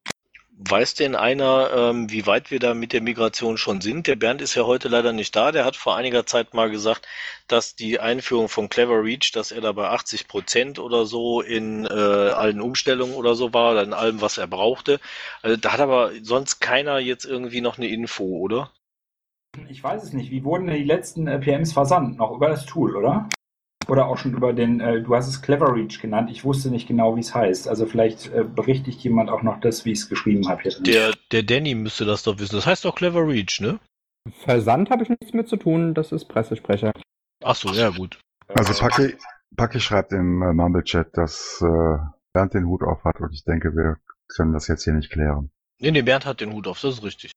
Weiß denn einer, ähm, wie weit wir da mit der Migration schon sind? Der Bernd ist ja heute leider nicht da. Der hat vor einiger Zeit mal gesagt, dass die Einführung von Clever Reach, dass er da bei 80 Prozent oder so in äh, allen Umstellungen oder so war, oder in allem, was er brauchte. Also, da hat aber sonst keiner jetzt irgendwie noch eine Info, oder? Ich weiß es nicht. Wie wurden denn die letzten äh, PMs versandt? Noch über das Tool, oder? Oder auch schon über den, äh, du hast es Clever Reach genannt. Ich wusste nicht genau, wie es heißt. Also vielleicht äh, berichtigt jemand auch noch das, wie ich es geschrieben habe. Der, der Danny müsste das doch wissen. Das heißt doch Clever Reach, ne? Versand habe ich nichts mit zu tun, das ist Pressesprecher. Ach so, ja gut. Also Paki, Paki schreibt im äh, Mumble-Chat, dass äh, Bernd den Hut auf hat und ich denke, wir können das jetzt hier nicht klären. Nee, nee, Bernd hat den Hut auf, das ist richtig.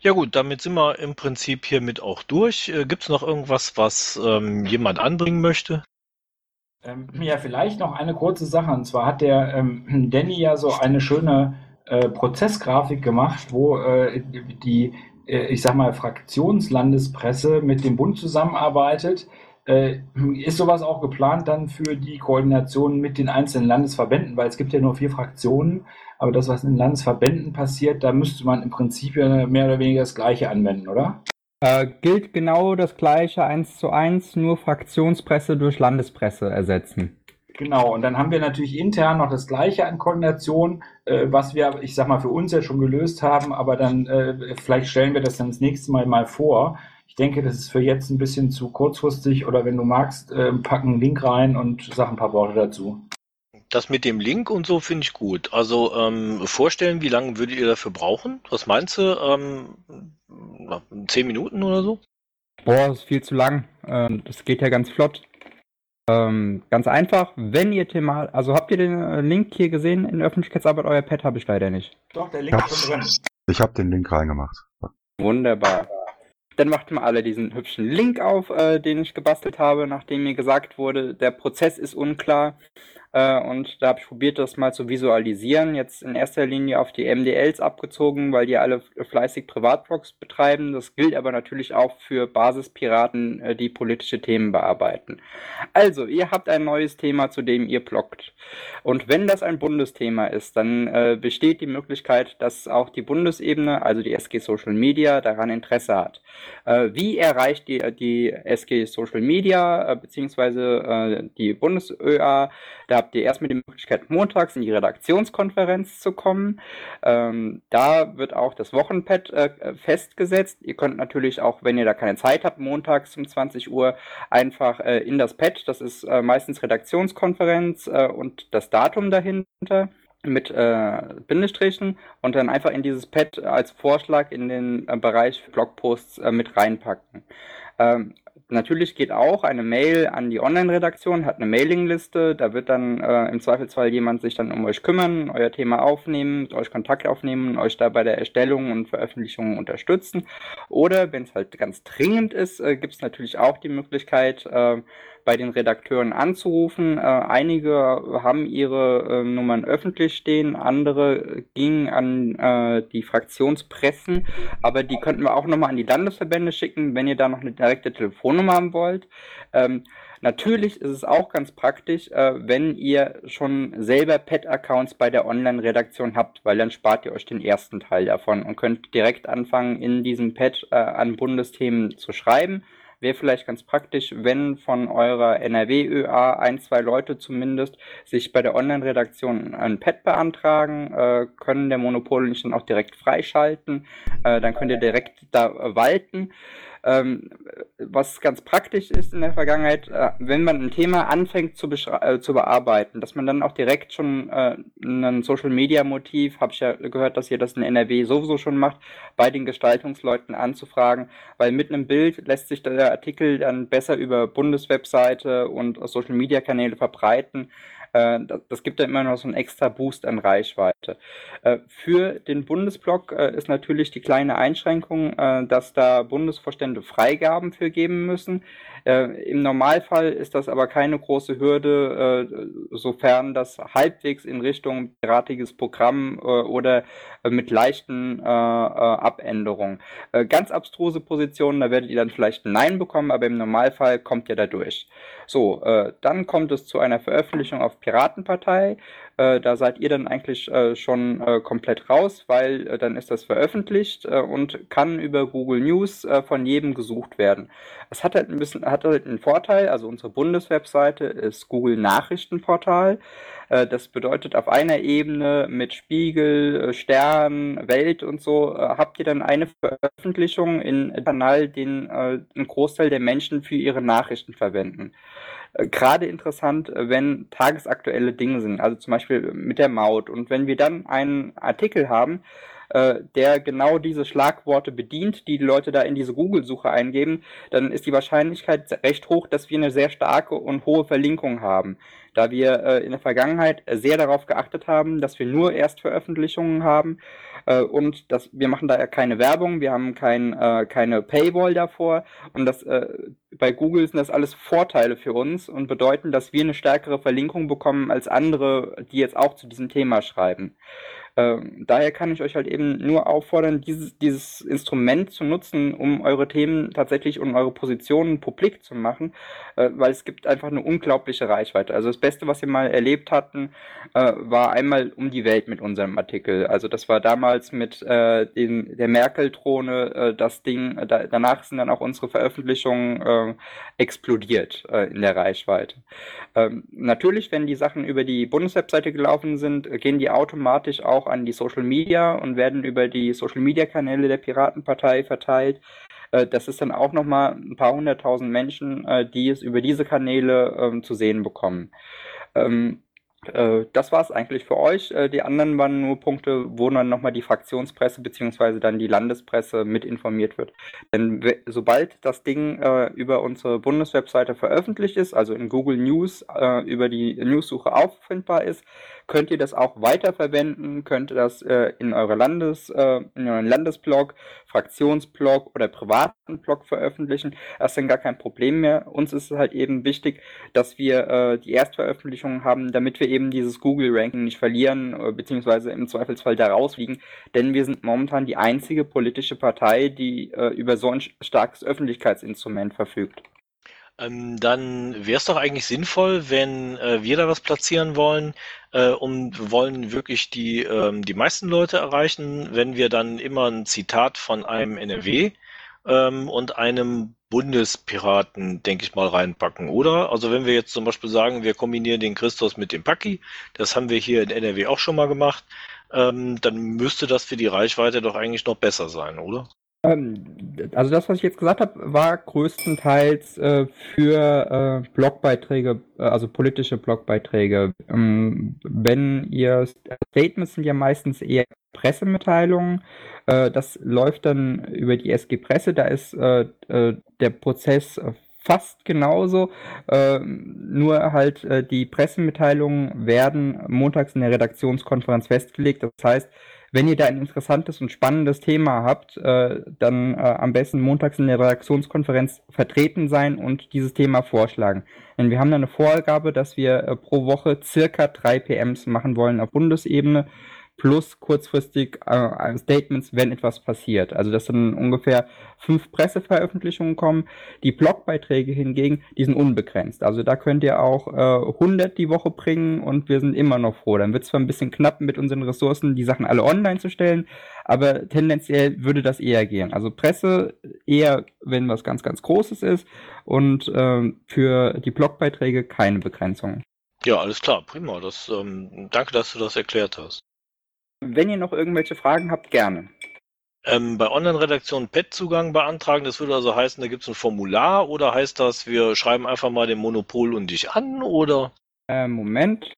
Ja gut, damit sind wir im Prinzip hiermit auch durch. Äh, Gibt's noch irgendwas, was ähm, jemand anbringen möchte? Ähm, ja, vielleicht noch eine kurze Sache. Und zwar hat der ähm, Danny ja so eine schöne äh, Prozessgrafik gemacht, wo äh, die, äh, ich sag mal, Fraktionslandespresse mit dem Bund zusammenarbeitet. Äh, ist sowas auch geplant dann für die Koordination mit den einzelnen Landesverbänden? Weil es gibt ja nur vier Fraktionen, aber das, was in den Landesverbänden passiert, da müsste man im Prinzip ja mehr oder weniger das Gleiche anwenden, oder? Äh, gilt genau das gleiche eins zu eins, nur Fraktionspresse durch Landespresse ersetzen. Genau, und dann haben wir natürlich intern noch das Gleiche an Koordination, äh, was wir, ich sag mal, für uns ja schon gelöst haben, aber dann äh, vielleicht stellen wir das dann das nächste Mal mal vor. Ich denke, das ist für jetzt ein bisschen zu kurzfristig oder wenn du magst, äh, packen einen Link rein und sag ein paar Worte dazu. Das mit dem Link und so finde ich gut. Also ähm, vorstellen, wie lange würdet ihr dafür brauchen? Was meinst du? Ähm, zehn Minuten oder so? Boah, das ist viel zu lang. Ähm, das geht ja ganz flott. Ähm, ganz einfach, wenn ihr Thema, also habt ihr den äh, Link hier gesehen in der Öffentlichkeitsarbeit? Euer Pad habe ich leider nicht. Doch, der Link ist schon drin. Ich habe den Link reingemacht. Wunderbar. Dann macht mal alle diesen hübschen Link auf, äh, den ich gebastelt habe, nachdem mir gesagt wurde, der Prozess ist unklar. Äh, und da habe ich probiert, das mal zu visualisieren. Jetzt in erster Linie auf die MDLs abgezogen, weil die alle fleißig Privatblogs betreiben. Das gilt aber natürlich auch für Basispiraten, äh, die politische Themen bearbeiten. Also, ihr habt ein neues Thema, zu dem ihr bloggt. Und wenn das ein Bundesthema ist, dann äh, besteht die Möglichkeit, dass auch die Bundesebene, also die SG Social Media, daran Interesse hat. Äh, wie erreicht die, die SG Social Media äh, beziehungsweise äh, die BundesÖA? Da habt ihr erstmal die Möglichkeit, montags in die Redaktionskonferenz zu kommen. Ähm, da wird auch das Wochenpad äh, festgesetzt. Ihr könnt natürlich auch, wenn ihr da keine Zeit habt, montags um 20 Uhr einfach äh, in das Pad, das ist äh, meistens Redaktionskonferenz äh, und das Datum dahinter mit äh, Bindestrichen und dann einfach in dieses Pad als Vorschlag in den äh, Bereich Blogposts äh, mit reinpacken. Ähm, natürlich geht auch eine Mail an die Online-Redaktion, hat eine Mailingliste, da wird dann äh, im Zweifelsfall jemand sich dann um euch kümmern, euer Thema aufnehmen, mit euch Kontakt aufnehmen, euch da bei der Erstellung und Veröffentlichung unterstützen. Oder wenn es halt ganz dringend ist, äh, gibt es natürlich auch die Möglichkeit, äh, bei den Redakteuren anzurufen. Äh, einige haben ihre äh, Nummern öffentlich stehen, andere gingen an äh, die Fraktionspressen, aber die könnten wir auch nochmal an die Landesverbände schicken, wenn ihr da noch eine direkte Telefonnummer haben wollt. Ähm, Natürlich ist es auch ganz praktisch, äh, wenn ihr schon selber Pet-Accounts bei der Online-Redaktion habt, weil dann spart ihr euch den ersten Teil davon und könnt direkt anfangen, in diesem Pad äh, an Bundesthemen zu schreiben. Wäre vielleicht ganz praktisch, wenn von eurer NRW-ÖA ein, zwei Leute zumindest sich bei der Online-Redaktion ein Pad beantragen, äh, können der Monopol nicht dann auch direkt freischalten. Äh, dann könnt ihr direkt da walten. Ähm, was ganz praktisch ist in der Vergangenheit, äh, wenn man ein Thema anfängt zu, äh, zu bearbeiten, dass man dann auch direkt schon äh, ein Social-Media-Motiv, habe ich ja gehört, dass ihr das in NRW sowieso schon macht, bei den Gestaltungsleuten anzufragen, weil mit einem Bild lässt sich der Artikel dann besser über Bundeswebseite und Social-Media-Kanäle verbreiten äh, das gibt ja immer noch so einen extra Boost an Reichweite. Äh, für den Bundesblock äh, ist natürlich die kleine Einschränkung, dass da Bundesvorstände Freigaben für geben müssen. Im Normalfall ist das aber keine große Hürde, sofern das halbwegs in Richtung piratiges Programm oder mit leichten Abänderungen. Ganz abstruse Positionen, da werdet ihr dann vielleicht ein Nein bekommen, aber im Normalfall kommt ihr da durch. So, dann kommt es zu einer Veröffentlichung auf Piratenpartei. Äh, da seid ihr dann eigentlich äh, schon äh, komplett raus, weil äh, dann ist das veröffentlicht äh, und kann über Google News von jedem gesucht werden. Es hat halt ein bisschen, hat halt einen Vorteil, also unsere Bundeswebseite ist Google Nachrichtenportal. das bedeutet, auf einer Ebene mit Spiegel, Stern, Welt und so habt ihr dann eine Veröffentlichung in Kanal, den ein Großteil der Menschen für ihre Nachrichten verwenden. Äh, gerade interessant, äh, wenn tagesaktuelle Dinge sind, also zum Beispiel mit der Maut. Und wenn wir dann einen Artikel haben, äh, der genau diese Schlagworte bedient, die die Leute da in diese Google-Suche eingeben, dann ist die Wahrscheinlichkeit recht hoch, dass wir eine sehr starke und hohe Verlinkung haben. Da wir in der Vergangenheit sehr darauf geachtet haben, dass wir nur Erstveröffentlichungen haben äh, und dass wir machen da ja keine Werbung, wir haben kein, äh, keine Paywall davor und das äh, bei Google sind das alles Vorteile für uns und bedeuten, dass wir eine stärkere Verlinkung bekommen als andere, die jetzt auch zu diesem Thema schreiben. Ähm, daher kann ich euch halt eben nur auffordern, dieses, dieses Instrument zu nutzen, um eure Themen tatsächlich und eure Positionen publik zu machen, äh, weil es gibt einfach eine unglaubliche Reichweite. Also das Beste, was wir mal erlebt hatten, äh, war einmal um die Welt mit unserem Artikel. Also das war damals mit äh, den, der Merkel-Drohne äh, das Ding, da, danach sind dann auch unsere Veröffentlichungen äh, explodiert äh, in der Reichweite. Ähm, natürlich, wenn die Sachen über die Bundeswebseite gelaufen sind, gehen die automatisch auch auch an die Social Media und werden über die Social Media Kanäle der Piratenpartei verteilt. Äh, das ist dann auch nochmal ein paar hunderttausend Menschen, äh, die es über diese Kanäle ähm, zu sehen bekommen. Ähm, äh, das war es eigentlich für euch. Die anderen waren nur Punkte, wo dann nochmal die Fraktionspresse bzw. dann die Landespresse mit informiert wird. Denn sobald das Ding über unsere Bundeswebseite veröffentlicht ist, also in Google News über die Newssuche auffindbar ist, könnt ihr das auch weiterverwenden, könnt ihr das äh, in eure Landes, äh, in euren Landesblog, Fraktionsblog oder privaten Blog veröffentlichen. Das ist dann gar kein Problem mehr. Uns ist es halt eben wichtig, dass wir äh, die Erstveröffentlichungen haben, damit wir eben dieses Google-Ranking nicht verlieren, äh, beziehungsweise im Zweifelsfall da rausfliegen. Denn wir sind momentan die einzige politische Partei, die äh, über so ein starkes Öffentlichkeitsinstrument verfügt. Ähm, dann wäre es doch eigentlich sinnvoll, wenn äh, wir da was platzieren wollen, äh, um wollen wirklich die, ähm, die meisten Leute erreichen, wenn wir dann immer ein Zitat von einem NRW ähm, und einem Bundespiraten, denke ich mal, reinpacken, oder? Also wenn wir jetzt zum Beispiel sagen, wir kombinieren den Christus mit dem Paki, das haben wir hier in NRW auch schon mal gemacht, ähm, dann müsste das für die Reichweite doch eigentlich noch besser sein, oder? Ähm, also das, was ich jetzt gesagt habe, war größtenteils äh, für äh, Blogbeiträge, äh, also politische Blogbeiträge. Ähm, wenn ihr Statements sind ja meistens eher Pressemitteilungen. Äh, das läuft dann über die SG Presse. Da ist äh, äh, der Prozess fast genauso, äh, nur halt die Pressemitteilungen werden montags in der Redaktionskonferenz festgelegt. Das heißt, wenn ihr da ein interessantes und spannendes Thema habt, äh, dann äh, am besten montags in der Redaktionskonferenz vertreten sein und dieses Thema vorschlagen. Denn wir haben da eine Vorgabe, dass wir äh, pro Woche circa drei PMs machen wollen auf Bundesebene plus kurzfristig äh, Statements, wenn etwas passiert. Also dass dann ungefähr fünf Presseveröffentlichungen kommen. Die Blogbeiträge hingegen, die sind unbegrenzt. Also da könnt ihr auch äh, 100 die Woche bringen und wir sind immer noch froh. Dann wird es zwar ein bisschen knapp mit unseren Ressourcen, die Sachen alle online zu stellen, aber tendenziell würde das eher gehen. Also Presse eher, wenn was ganz, ganz Großes ist und äh, für die Blogbeiträge keine Begrenzung. Ja, alles klar, prima. Das, ähm, danke, dass du das erklärt hast. Wenn ihr noch irgendwelche Fragen habt, gerne. Ähm, bei Online-Redaktion PET-Zugang beantragen, das würde also heißen, da gibt es ein Formular oder heißt das, wir schreiben einfach mal den Monopol und dich an oder? Äh, Moment.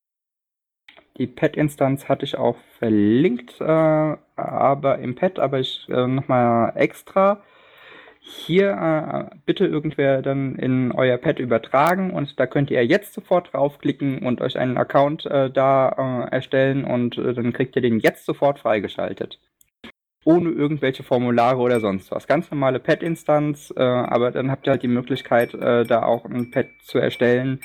Die Pet-Instanz hatte ich auch verlinkt, äh, aber im Pet, aber ich äh, nochmal extra. Hier äh, bitte irgendwer dann in euer Pet übertragen und da könnt ihr jetzt sofort draufklicken und euch einen Account äh, da äh, erstellen und äh, dann kriegt ihr den jetzt sofort freigeschaltet. Ohne irgendwelche Formulare oder sonst was. Ganz normale Pet-Instanz, äh, aber dann habt ihr halt die Möglichkeit, äh, da auch ein Pet zu erstellen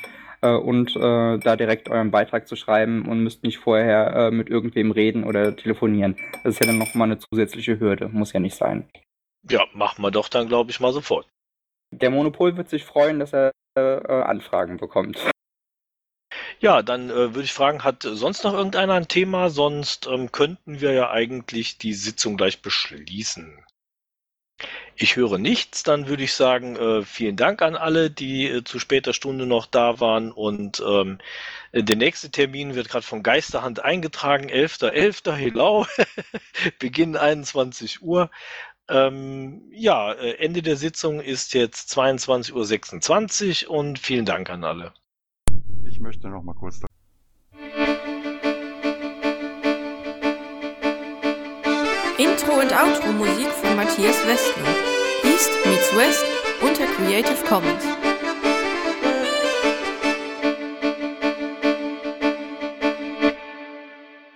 und äh, da direkt euren Beitrag zu schreiben und müsst nicht vorher äh, mit irgendwem reden oder telefonieren. Das ist ja dann nochmal eine zusätzliche Hürde, muss ja nicht sein. Ja, machen wir doch dann, glaube ich, mal sofort. Der Monopol wird sich freuen, dass er äh, Anfragen bekommt. Ja, dann äh, würde ich fragen, hat sonst noch irgendeiner ein Thema? Sonst ähm, könnten wir ja eigentlich die Sitzung gleich beschließen. Ich höre nichts, dann würde ich sagen, äh, vielen Dank an alle, die äh, zu später Stunde noch da waren. Und ähm, der nächste Termin wird gerade von Geisterhand eingetragen, 11.11. .11. Hello, Beginn 21 Uhr. Ähm, ja, äh, Ende der Sitzung ist jetzt 22.26 Uhr und vielen Dank an alle. Ich möchte noch mal kurz. Intro und Outro Musik von Matthias Westner. East meets West unter Creative Commons.